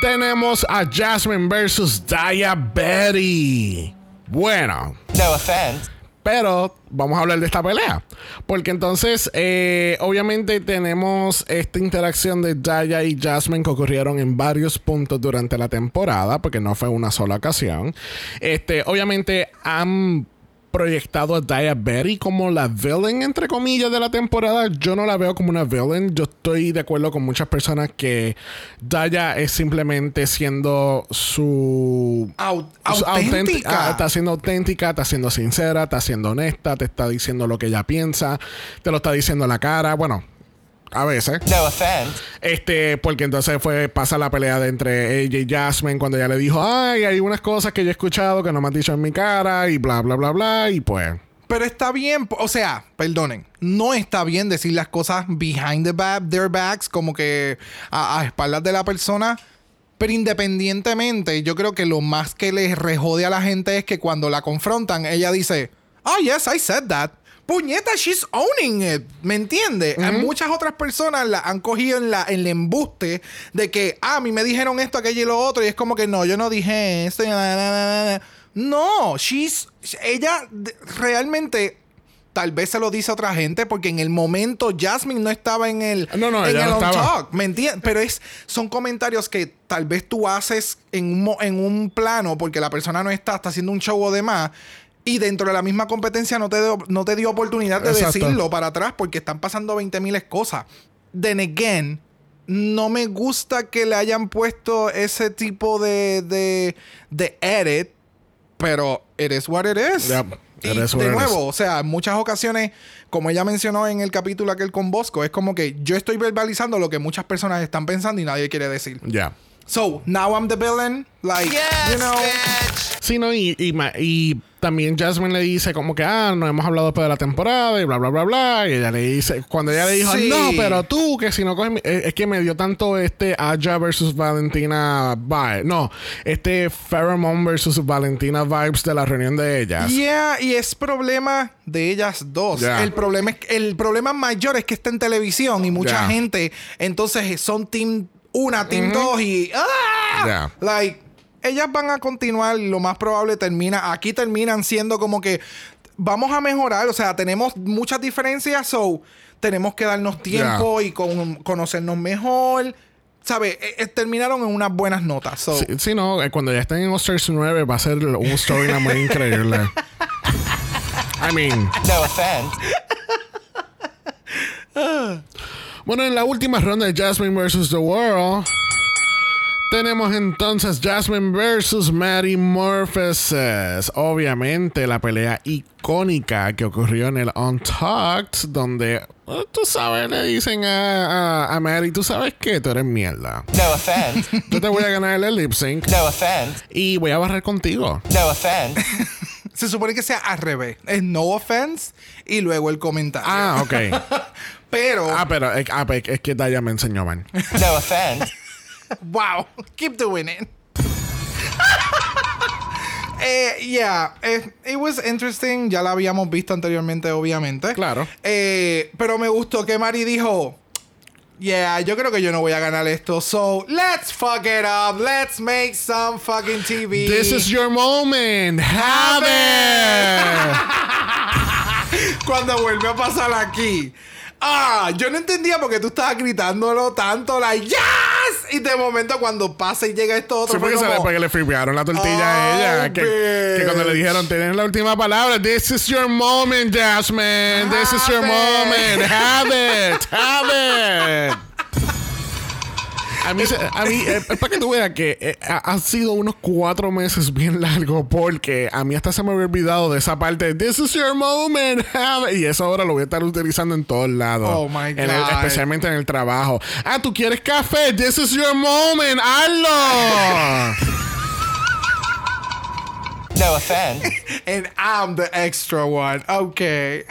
tenemos a Jasmine vs. Diabetes. Bueno, No offense. pero vamos a hablar de esta pelea. Porque entonces, eh, obviamente, tenemos esta interacción de Daya y Jasmine que ocurrieron en varios puntos durante la temporada, porque no fue una sola ocasión. Este, obviamente, han proyectado a Daya Berry como la villain, entre comillas, de la temporada. Yo no la veo como una villain. Yo estoy de acuerdo con muchas personas que Daya es simplemente siendo su... Au- su auténtica. ah, está siendo auténtica, está siendo sincera, está siendo honesta, te está diciendo lo que ella piensa, te lo está diciendo en la cara. Bueno, a veces. No offense. Este, porque entonces fue, pasa la pelea de entre ella y Jasmine cuando ella le dijo, ay, hay unas cosas que yo he escuchado que no me has dicho en mi cara y bla, bla, bla, bla, y pues... Pero está bien, o sea, perdonen, no está bien decir las cosas behind the back, their backs, como que a, a espaldas de la persona. Pero independientemente, yo creo que lo más que les rejode a la gente es que cuando la confrontan, ella dice, oh, yes, I said that. Puñeta, she's owning it. ¿Me entiende? Hay Muchas otras personas la han cogido en, la, en el embuste de que, ah, a mí me dijeron esto, aquello y lo otro. Y es como que no, yo no dije esto. y na, na, na, na". No, she's. Ella realmente. Tal vez se lo dice a otra gente porque en el momento Jasmine no estaba en el, No, no, en el no on talk, ¿me entiendes? Pero es, son comentarios que tal vez tú haces en un, en un plano porque la persona no está, está haciendo un show o demás. Y dentro de la misma competencia no te, dio- no te dio oportunidad de Exacto. decirlo para atrás porque están pasando 20 miles cosas. Then again, no me gusta que le hayan puesto ese tipo de, de, de edit, pero it is what it is. Yep, Y it is what de it nuevo, is. o sea, en muchas ocasiones, como ella mencionó en el capítulo aquel con Bosco, es como que yo estoy verbalizando lo que muchas personas están pensando y nadie quiere decir. Ya. So, now I'm the villain. Like, Yes, you know. bitch. Sí, no, y, y, y también Jasmine le dice como que, ah, no hemos hablado después de la temporada y bla, bla, bla, bla. Y ella le dice, cuando ella le dijo, Sí. no, pero tú, que si no coges, mi-". Eh, es que me dio tanto este Aja versus Valentina vibe. No, este Pheromone versus Valentina vibes de la reunión de ellas. Yeah, y es problema de ellas dos. Ya. El problema es el problema mayor es que está en televisión y mucha Ya. gente entonces son team una, team dos y ¡ah! Ya. like ellas van a continuar, lo más probable termina aquí terminan siendo como que vamos a mejorar, o sea, tenemos muchas diferencias, so tenemos que darnos tiempo y con- conocernos mejor. ¿Sabes? Eh, eh, terminaron en unas buenas notas. So, Sí, sí, no, eh, cuando ya estén en All-Stars 9 va a ser un storyline muy increíble. I mean, No offense. bueno, en la última ronda de Jasmine vs. The World, tenemos entonces Jasmine vs. Mary Morpheus. Obviamente, la pelea icónica que ocurrió en el Untucked, donde, eh, tú sabes, le dicen a, a, a Mary, tú sabes que tú eres mierda. No offense. Yo te voy a ganar el lip sync No offense. y voy a barrer contigo. No offense. Se supone que sea al revés. Es no offense y luego el comentario. Ah, ok. Pero, Ah, pero es, ah, pues, es que Daya me enseñó, man. No offense. Wow, keep doing it. eh, yeah, eh, it was interesting. Ya la habíamos visto anteriormente, obviamente. Claro. Eh, pero me gustó que Mari dijo. Yeah, yo creo que yo no voy a ganar esto. So, let's fuck it up. Let's make some fucking TV. This is your moment. Have it. cuando vuelve a pasar aquí. Ah, yo no entendía porque tú estabas gritándolo tanto, like, yes! Y de momento cuando pasa y llega esto otro, Sí, porque, fue se le, como, porque le fripearon la tortilla a Oh, ella. Que, que cuando le dijeron, tienes la última palabra. This is your moment, Jasmine. This is your it. moment. Have it. Have it. A mí, a mí eh, es para que tú veas que eh, ha, han sido unos cuatro meses bien largos porque a mí hasta se me había olvidado de esa parte This is your moment. have it", Y eso ahora lo voy a estar utilizando en todos lados. Oh, my En el- God. especialmente en el trabajo. Ah, ¿tú quieres café? This is your moment. ¡Hazlo! No offense. And I'm the extra one. Okay.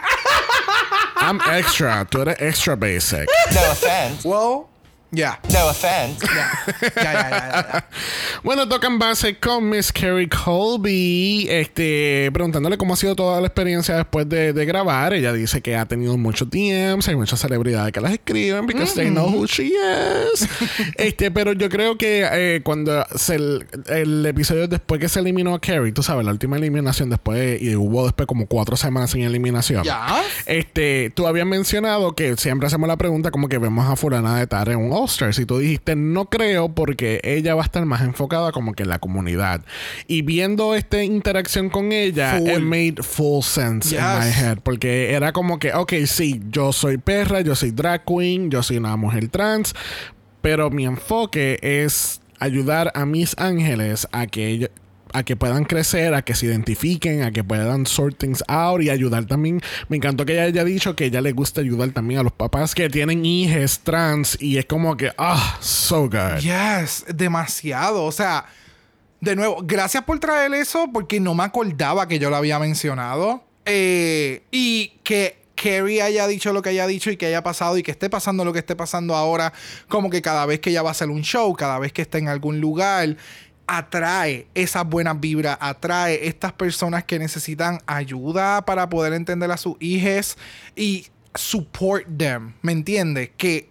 I'm extra. Tú eres extra basic. No offense. Well, yeah. No offense. Ya, ya, ya, ya, ya. Bueno, tocan base con Miss Carrie Colby, este, preguntándole cómo ha sido toda la experiencia después de, de grabar. Ella dice que ha tenido muchos DMs, hay muchas celebridades que las escriben because they know who she is. este, pero yo creo que eh, cuando se el, el episodio después que se eliminó a Carrie, tú sabes, la última eliminación después y hubo después como cuatro semanas sin eliminación. Ya. Este, tú habías mencionado que siempre hacemos la pregunta como que vemos a fulana de tal en un All Stars. Y tú dijiste, no creo, porque ella va a estar más enfocada como que en la comunidad. Y viendo esta interacción con ella, Full. it made full sense in my Yes. head. Porque era como que, ok, sí, yo soy perra, yo soy drag queen, yo soy una mujer trans, pero mi enfoque es ayudar a mis ángeles a que ellos a que puedan crecer, a que se identifiquen, a que puedan sort things out y ayudar también. Me encantó que ella haya dicho que ella le gusta ayudar también a los papás que tienen hijas trans y es como que, ah, so good. Yes, demasiado. O sea, de nuevo, gracias por traer eso porque no me acordaba que yo lo había mencionado. Eh, y que Carrie haya dicho lo que haya dicho y que haya pasado y que esté pasando lo que esté pasando ahora, como que cada vez que ella va a hacer un show, cada vez que está en algún lugar, atrae esas buenas vibras, atrae estas personas que necesitan ayuda para poder entender a sus hijas y support them, ¿me entiendes? Que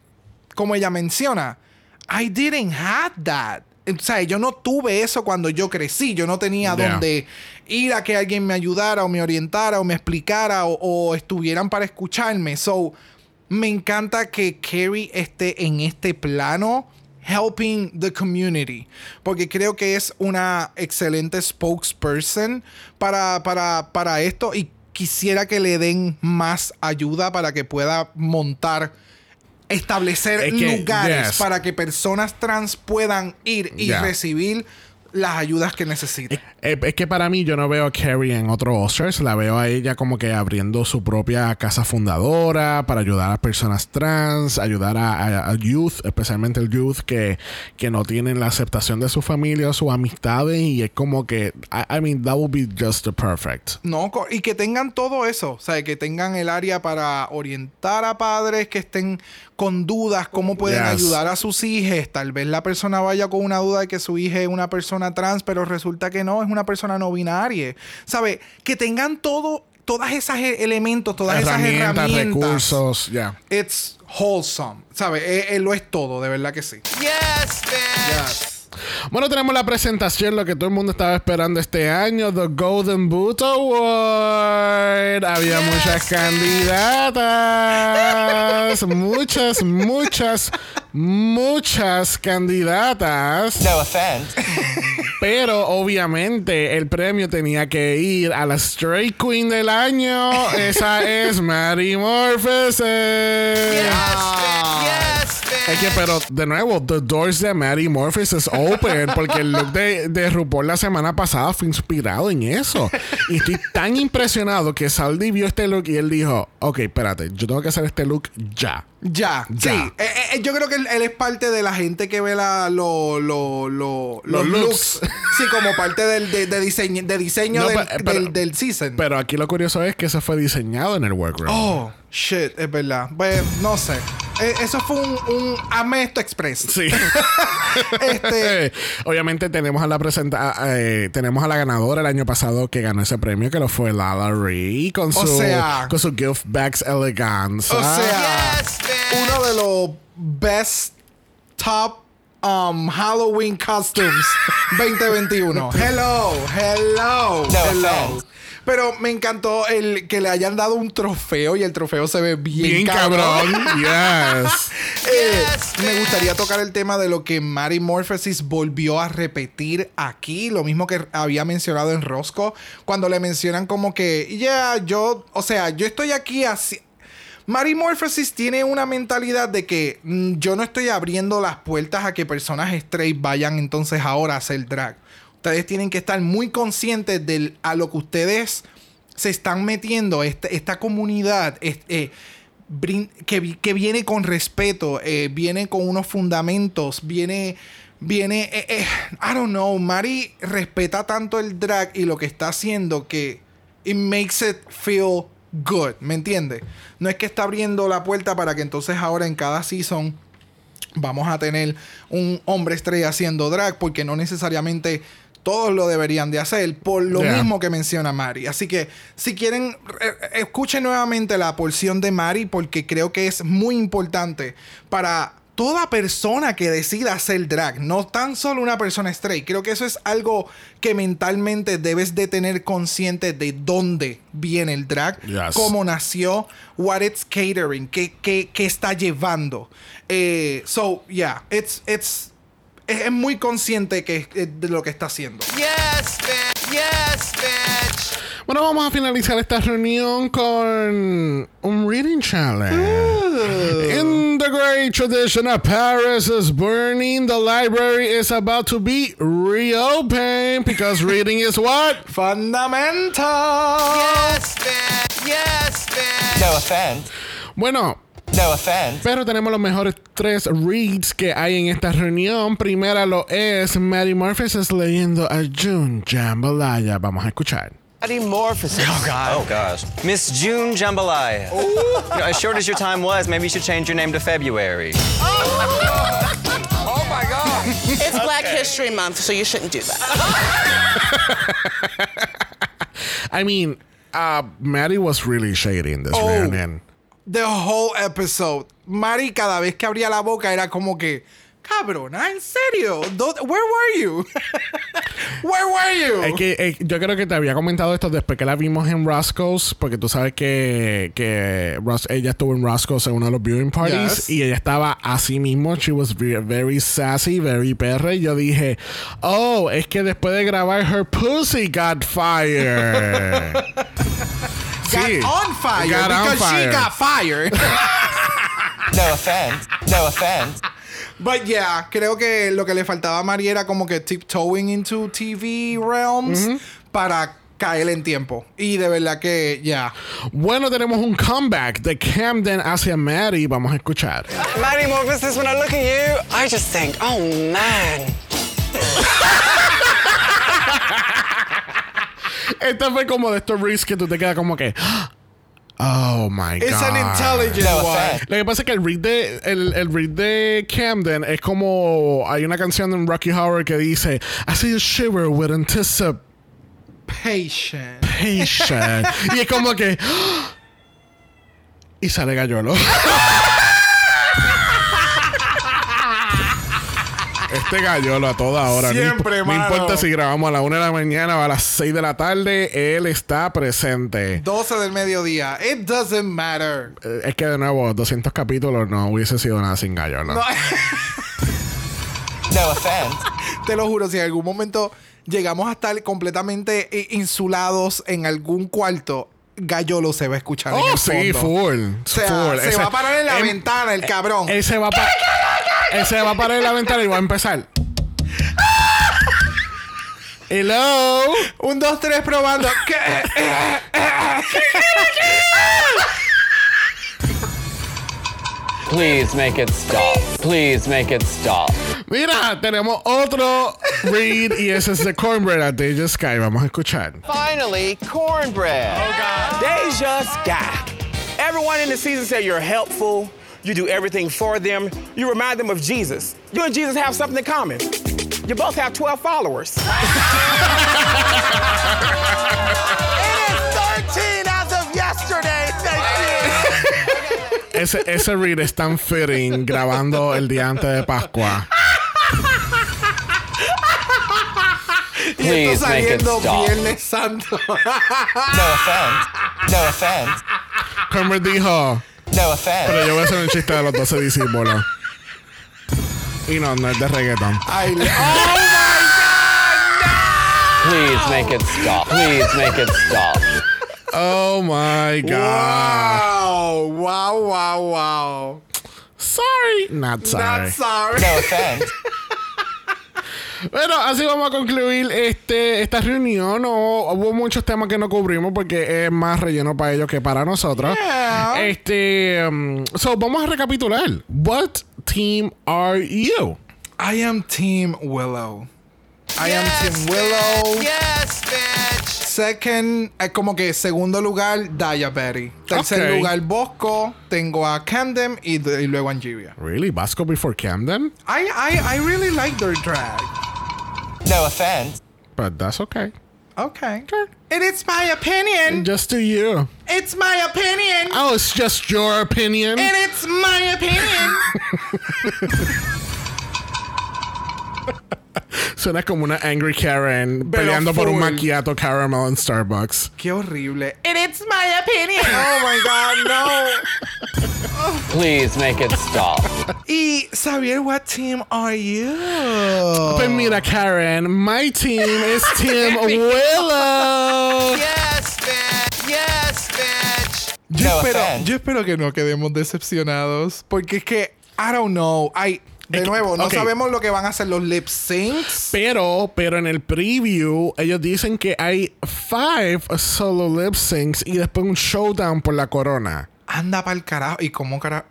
como ella menciona, I didn't have that. O sea, yo no tuve eso cuando yo crecí. Yo no tenía Yeah. donde ir a que alguien me ayudara o me orientara o me explicara o, o estuvieran para escucharme. So, me encanta que Carrie esté en este plano helping the community. Porque creo que es una excelente spokesperson para, para, para esto y quisiera que le den más ayuda para que pueda montar establecer Es que, lugares yes. para que personas trans puedan ir y Yeah. recibir las ayudas que necesitan. Eh, es que para mí yo no veo a Carrie en otro Oscars, la veo a ella como que abriendo su propia casa fundadora para ayudar a personas trans, ayudar a, a- a youth, especialmente el youth que, que no tienen la aceptación de su familia o sus amistades y es como que, I, I mean, that would be just the perfect. No, y que tengan todo eso, o sea, que tengan el área para orientar a padres que estén con dudas, cómo pueden Yes. ayudar a sus hijas. Tal vez la persona vaya con una duda de que su hija es una persona trans, pero resulta que no, es una persona no binaria. ¿Sabe? Que tengan todo, todas esas e- elementos, todas esas herramientas, herramientas. recursos, ya. It's wholesome, ¿sabe? Eh, eh, lo es todo, de verdad que sí. Yes, bitch. Yes. Bueno, tenemos la presentación, lo que todo el mundo estaba esperando este año, The Golden Boot Award. Había muchas candidatas, muchas, muchas, muchas candidatas. No offense. Pero obviamente el premio tenía que ir a la Straight Queen del año. Esa es Mary Morpheus. Yes. Yes. Es que, pero de nuevo, the doors de Mary Morpheus is open. Porque el look de, de RuPaul la semana pasada fue inspirado en eso. Y estoy tan impresionado que Saldi vio este look y él dijo: Ok, espérate, yo tengo que hacer este look ya. Ya, Ya. sí. Eh, eh, yo creo que él, él es parte de la gente que ve la, lo, lo, lo- Los los looks. looks. sí, como parte del, de, de diseño, de diseño No, del, pe- pero- del, del season. Pero aquí lo curioso es que eso fue diseñado en el workroom. oh, shit, es verdad. Pues, no sé. Eh, eso fue un, un Hazme esto express. Sí. Este- Obviamente tenemos a la presenta eh, tenemos a la ganadora el año pasado que ganó ese premio que lo fue Lala Ree con O su sea- con su gift bags eleganza. O sea, Yes, bitch. uno de los best top um, Halloween costumes 2021. Hello, hello, No hello. offense. Pero me encantó el que le hayan dado un trofeo y el trofeo se ve bien, bien cabrón. yes. Eh, Yes, me gustaría tocar el tema de lo que Mary Morpheus volvió a repetir aquí, lo mismo que había mencionado en Roscoe, cuando le mencionan como que, ya, yo, o sea, yo estoy aquí así. Mary Morpheus tiene una mentalidad de que mm, yo no estoy abriendo las puertas a que personas straight vayan entonces ahora a hacer drag. Ustedes tienen que estar muy conscientes de a lo que ustedes se están metiendo, este- esta comunidad eh, que, que viene con respeto, eh, viene con unos fundamentos, viene, viene, eh, I don't know, Mari respeta tanto el drag y lo que está haciendo que it makes it feel good, ¿me entiendes? No es que está abriendo la puerta para que entonces ahora en cada season vamos a tener un hombre estrella haciendo drag porque no necesariamente todos lo deberían de hacer por lo Yeah. mismo que menciona Mari. Así que si quieren, eh, escuchen nuevamente la porción de Mari porque creo que es muy importante para toda persona que decida hacer drag, no tan solo una persona straight. Creo que eso es algo que mentalmente debes de tener consciente de dónde viene el drag, Yes. cómo nació, what it's catering, qué, qué, qué está llevando. Eh, so, yeah, it's, it's, es, es muy consciente que, eh, de lo que está haciendo. Yes, bitch. Yes, bitch. Bueno, vamos a finalizar esta reunión con un reading challenge. In the great tradition of Paris is burning, the library is about to be reopened because reading is what? Fundamental. Yes, bitch. Yes, bitch. No offense. Bueno, No offense. pero tenemos los mejores tres reads que hay en esta reunión. Primera lo es Mary Murphys leyendo a June Jambalaya. Vamos a escuchar. Metamorphosis. Oh, God. Oh, gosh. Miss June Jambalaya. You know, as short as your time was, maybe you should change your name to February. Oh, oh my God. It's Black History Month, so you shouldn't do that. I mean, uh, Maddie was really shady in this Oh. reunion. The whole episode. Mari cada vez que abría la boca era como que, cabrona, ¿en serio? ¿Dó- Where were you? Where were you? Es que yo creo que te había comentado esto después que la vimos en Roscoe's, porque tú sabes que, que Ros- ella estuvo en Roscoe's en uno de los viewing parties Yes. y ella estaba así mismo. She was ve- very sassy, very perra. Y yo dije, oh, es que después de grabar Her Pussy got fired. got on fire Got on because she got fired. No offense. No offense. But yeah, creo que lo que le faltaba a Mari era como que tiptoeing into TV realms para caer en tiempo. Y de verdad que, ya. Bueno, tenemos un comeback de Camden hacia Maddie. Vamos a escuchar. Metamorphosis, when I look at you, I just think, oh, man. Esta fue como de estos reads que tú te quedas como que. Oh my god. It's an intelligent one. Lo que pasa es que el read de, el, el read de Camden es como. Hay una canción de Rocky Horror que dice: I see you shiver with anticipation. Patient. y es como que. Y sale Gallolo. Este gallolo a toda hora. No Siempre, no, mano. importa si grabamos a las 1 de la mañana o a las 6 de la tarde, él está presente. 12 del mediodía. It doesn't matter. Eh, Es que de nuevo, 200 capítulos no hubiese sido nada sin gallolo. No, No offense. te lo juro, si en algún momento llegamos a estar completamente insulados en algún cuarto, Gallolo se va a escuchar en Oh, el sí, fondo. full. O sea, full. se Ese- va a parar en la em- ventana el cabrón. Él se va a pa- él se va a parar en la ventana y va a empezar. Hello. Un, dos, tres probando. ¿Qué? Please make it stop. Please make it stop. Mira, tenemos otro read y ese es de Cornbread at Deja Sky. Vamos a escuchar. Finally, cornbread. Deja Sky. Everyone in the season said you're helpful. You do everything for them. You remind them of Jesus. You and Jesus have something in common. You both have 12 followers. It is 13 as of yesterday. Thank you. Ese, ese read es tan fitting grabando el día antes de Pascua. Y Please esto saliendo stop. Viernes Santo. No offense. No offense. Cornbread dijo, No pero offense. yo voy a hacer un chiste de los 12 discípulos. Y no, no es de reggaeton. Ay, le- ¡Oh, Please make it stop. Please make it stop. Oh my God. Wow, wow, wow, wow. Sorry. Not sorry. Not sorry. No offense. Bueno, así vamos a concluir este, esta reunión. No, hubo muchos temas que no cubrimos porque es más relleno para ellos que para nosotros. Yeah. Este, um, so vamos a recapitular. What team are you? I am Team Willow. I am Yes, Team Willow. bitch. Yes, bitch. Second, eh, como que segundo lugar, Daya Berry. Tercer Ok. lugar, Bosco. Tengo a Camden y, y luego a Anjivia. Really? Vasco before Camden? I, I, I really like their drag. No offense. But that's okay. Okay. And it's my opinion. Just to you. It's my opinion. Oh, it's just your opinion. And it's my opinion. Suena como una angry Karen Pero peleando por un macchiato caramel en Starbucks. Qué horrible. And it's my opinion. Oh my God, no. Please make it stop. Y Xavier, what team are you? Pues mira, Karen, my team is Team Willow. Yes, bitch. Yes, bitch. Yo, No espero, yo espero que no quedemos decepcionados. Porque es que, I don't know. Ay, de Es que- nuevo, no sabemos lo que van a hacer los lip syncs. Pero, pero en el preview, ellos dicen que hay five solo lip syncs y después un showdown por la corona. Anda para el carajo. ¿Y cómo carajo?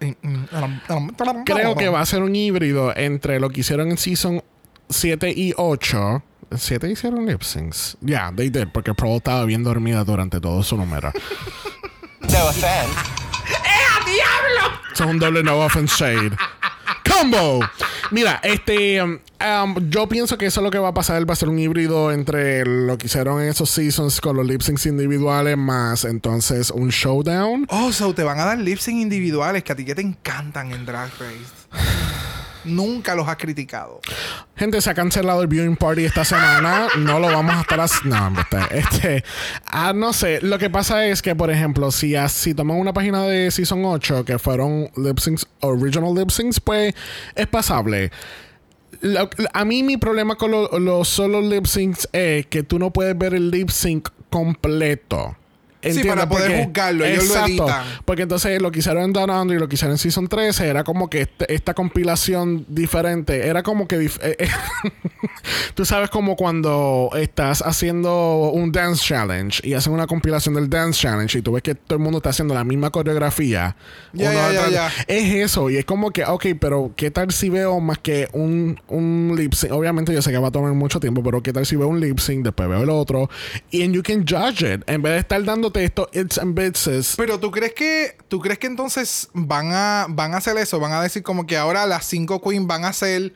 Creo que va a ser un híbrido entre lo que hicieron en Season 7 y 8. ¿7 hicieron lip syncs? Yeah, they did, porque Pro estaba bien dormida durante todo su número. No offense. Eso es un doble no offense shade. Combo. Mira, este. um, um, yo pienso que eso es lo que va a pasar. Va a ser un híbrido entre lo que hicieron en esos seasons con los lip syncs individuales, más entonces un showdown. Oh, so te van a dar lip sync individuales que a ti que te encantan en Drag Race. Nunca los has criticado. Gente, se ha cancelado el viewing party esta semana. No lo vamos a estar haciendo. No, embuste. este. Ah, no sé. Lo que pasa es que, por ejemplo, si, as- si toman una página de Season 8 que fueron lip syncs, original lip syncs, pues es pasable. A mí mi problema con lo- los solo lip syncs es que tú no puedes ver el lip sync completo. Sí, para poder juzgarlo, ellos lo Exacto. editan. Porque entonces lo que hicieron en Down Under y lo que hicieron en Season 13 era como que este- esta compilación diferente. Era como que. eh, eh, Tú sabes como cuando estás haciendo un dance challenge y hacen una compilación del dance challenge y tú ves que todo el mundo está haciendo la misma coreografía. Detrás de- ya. Es eso. Y es como que, ok, pero ¿qué tal si veo más que un, un lip sync? Obviamente yo sé que va a tomar mucho tiempo, pero ¿qué tal si veo un lip sync, después veo el otro? Y you can judge it. En vez de estar dándote estos it's and bits. Pero tú crees que tú crees que entonces van a van a hacer eso, van a decir como que ahora las cinco queens van a hacer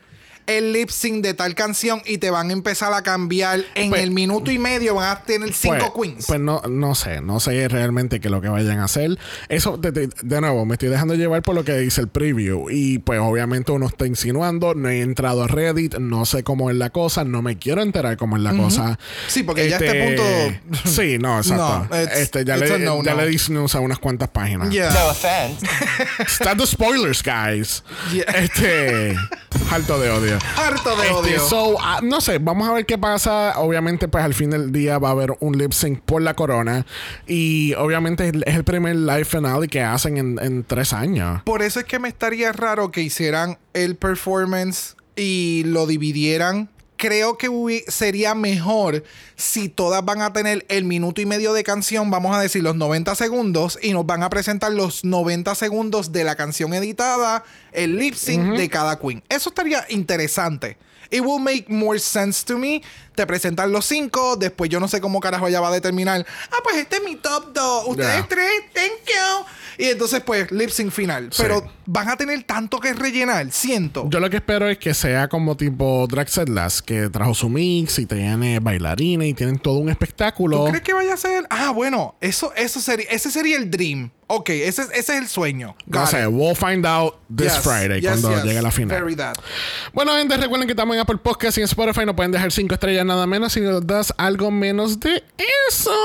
el lip sync de tal canción y te van a empezar a cambiar en Pues- el minuto y medio van a tener cinco pues, queens. Pues no, no sé, no sé realmente qué es lo que vayan a hacer. Eso, de, de- de nuevo, me estoy dejando llevar por lo que dice el preview. Y pues obviamente uno está insinuando, no he entrado a Reddit, no sé cómo es la cosa, no me quiero enterar cómo es la cosa. Sí, porque ya a este punto- Sí, no, exacto. No, este, ya le, no, ya no. le di a unas cuantas páginas. Yeah. No offense. Está the spoilers, guys. Yeah. Este. Harto de odio. Harto de Este, odio. so, ah, no sé, vamos a ver qué pasa. Obviamente, pues al fin del día va a haber un lip sync por la corona. Y obviamente es el primer live finale que hacen en, en tres años. Por eso es que me estaría raro que hicieran el performance y lo dividieran. Creo que sería mejor si todas van a tener el minuto y medio de canción, vamos a decir los 90 segundos, y nos van a presentar los 90 segundos de la canción editada, el lip sync de cada queen. Eso estaría interesante. It will make more sense to me. Te presentan los cinco, después yo no sé cómo carajo ella va a determinar. Ah, pues este es mi top 2. Ustedes Yeah. tres, thank you. Y entonces, pues, lip sync final. Sí. Pero van a tener tanto que rellenar, siento. Yo lo que espero es que sea como tipo Draxedlas, que trajo su mix y tiene bailarines y tienen todo un espectáculo. ¿Tú crees que vaya a ser? Ah, bueno, eso, eso sería, ese sería el dream. Ok, ese, ese es el sueño. No Got sé, it. we'll find out this Yes, Friday yes, cuando yes. llegue la final. Very that. Bueno, gente, recuerden que estamos en Apple Podcast y en Spotify. No pueden dejar cinco estrellas nada menos si nos das algo menos de eso.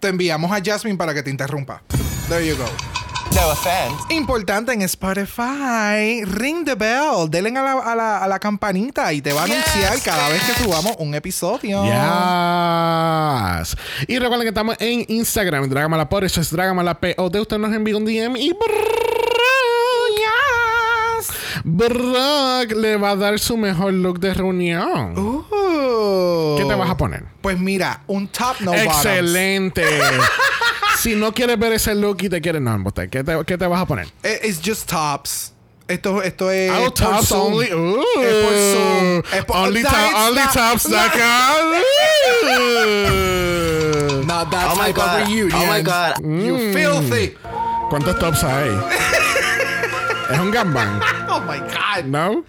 Te enviamos a Jasmine para que te interrumpa. There you go. No offense. Importante en Spotify, ring the bell, denle a la, a la, a la campanita y te va a anunciar Yes, cada vez que subamos un episodio. Yes. Y recuerden que estamos en Instagram, Dragamalapod. Eso es Dragamalapod. Usted nos envía un DM y Brock, Brock le va a dar su mejor look de reunión. Uh. ¿Qué te vas a poner? Pues mira, un top no bottoms. Excelente. si no quieres ver ese look y te quieres no, embuste, ¿qué te, ¿qué te vas a poner? Eh, It's just tops. Esto, esto es. Oh, por tops Zoom. only. Ooh. Es por Zoom. Es por- only, to- only tops.com. Now that's Oh my god. reunion. Oh my god. You Mm. filthy. ¿Cuántos tops hay? es un gangbang, Oh my god. ¿no?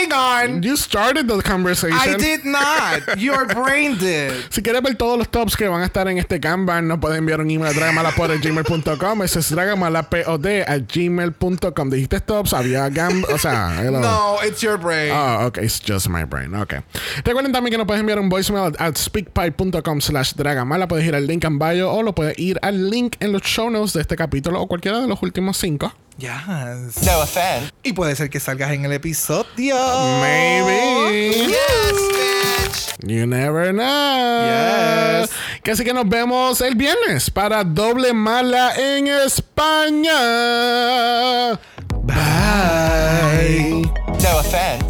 Moving on. You started the conversation. I did not. Your brain did. Si quieres ver todos los tops que van a estar en este Kanban, nos pueden enviar un email a dragamalapod.gmail.com. Ese es dragamalapod a gmail.com. Dijiste tops, había gam... O sea... hello. No, it's your brain. Oh, ok, it's just my brain. Ok. Recuerden también que nos puedes enviar un voicemail at speakpipe.com slash dragamala. Puedes ir al link en bio o lo puedes ir al link en los show notes de este capítulo o cualquiera de los últimos cinco. Yes. No offense. Y puede ser que salgas en el episodio. Maybe. Yes, bitch. You never know. Yes. Que así que nos vemos el viernes para Doble Mala en España. Bye. No offense.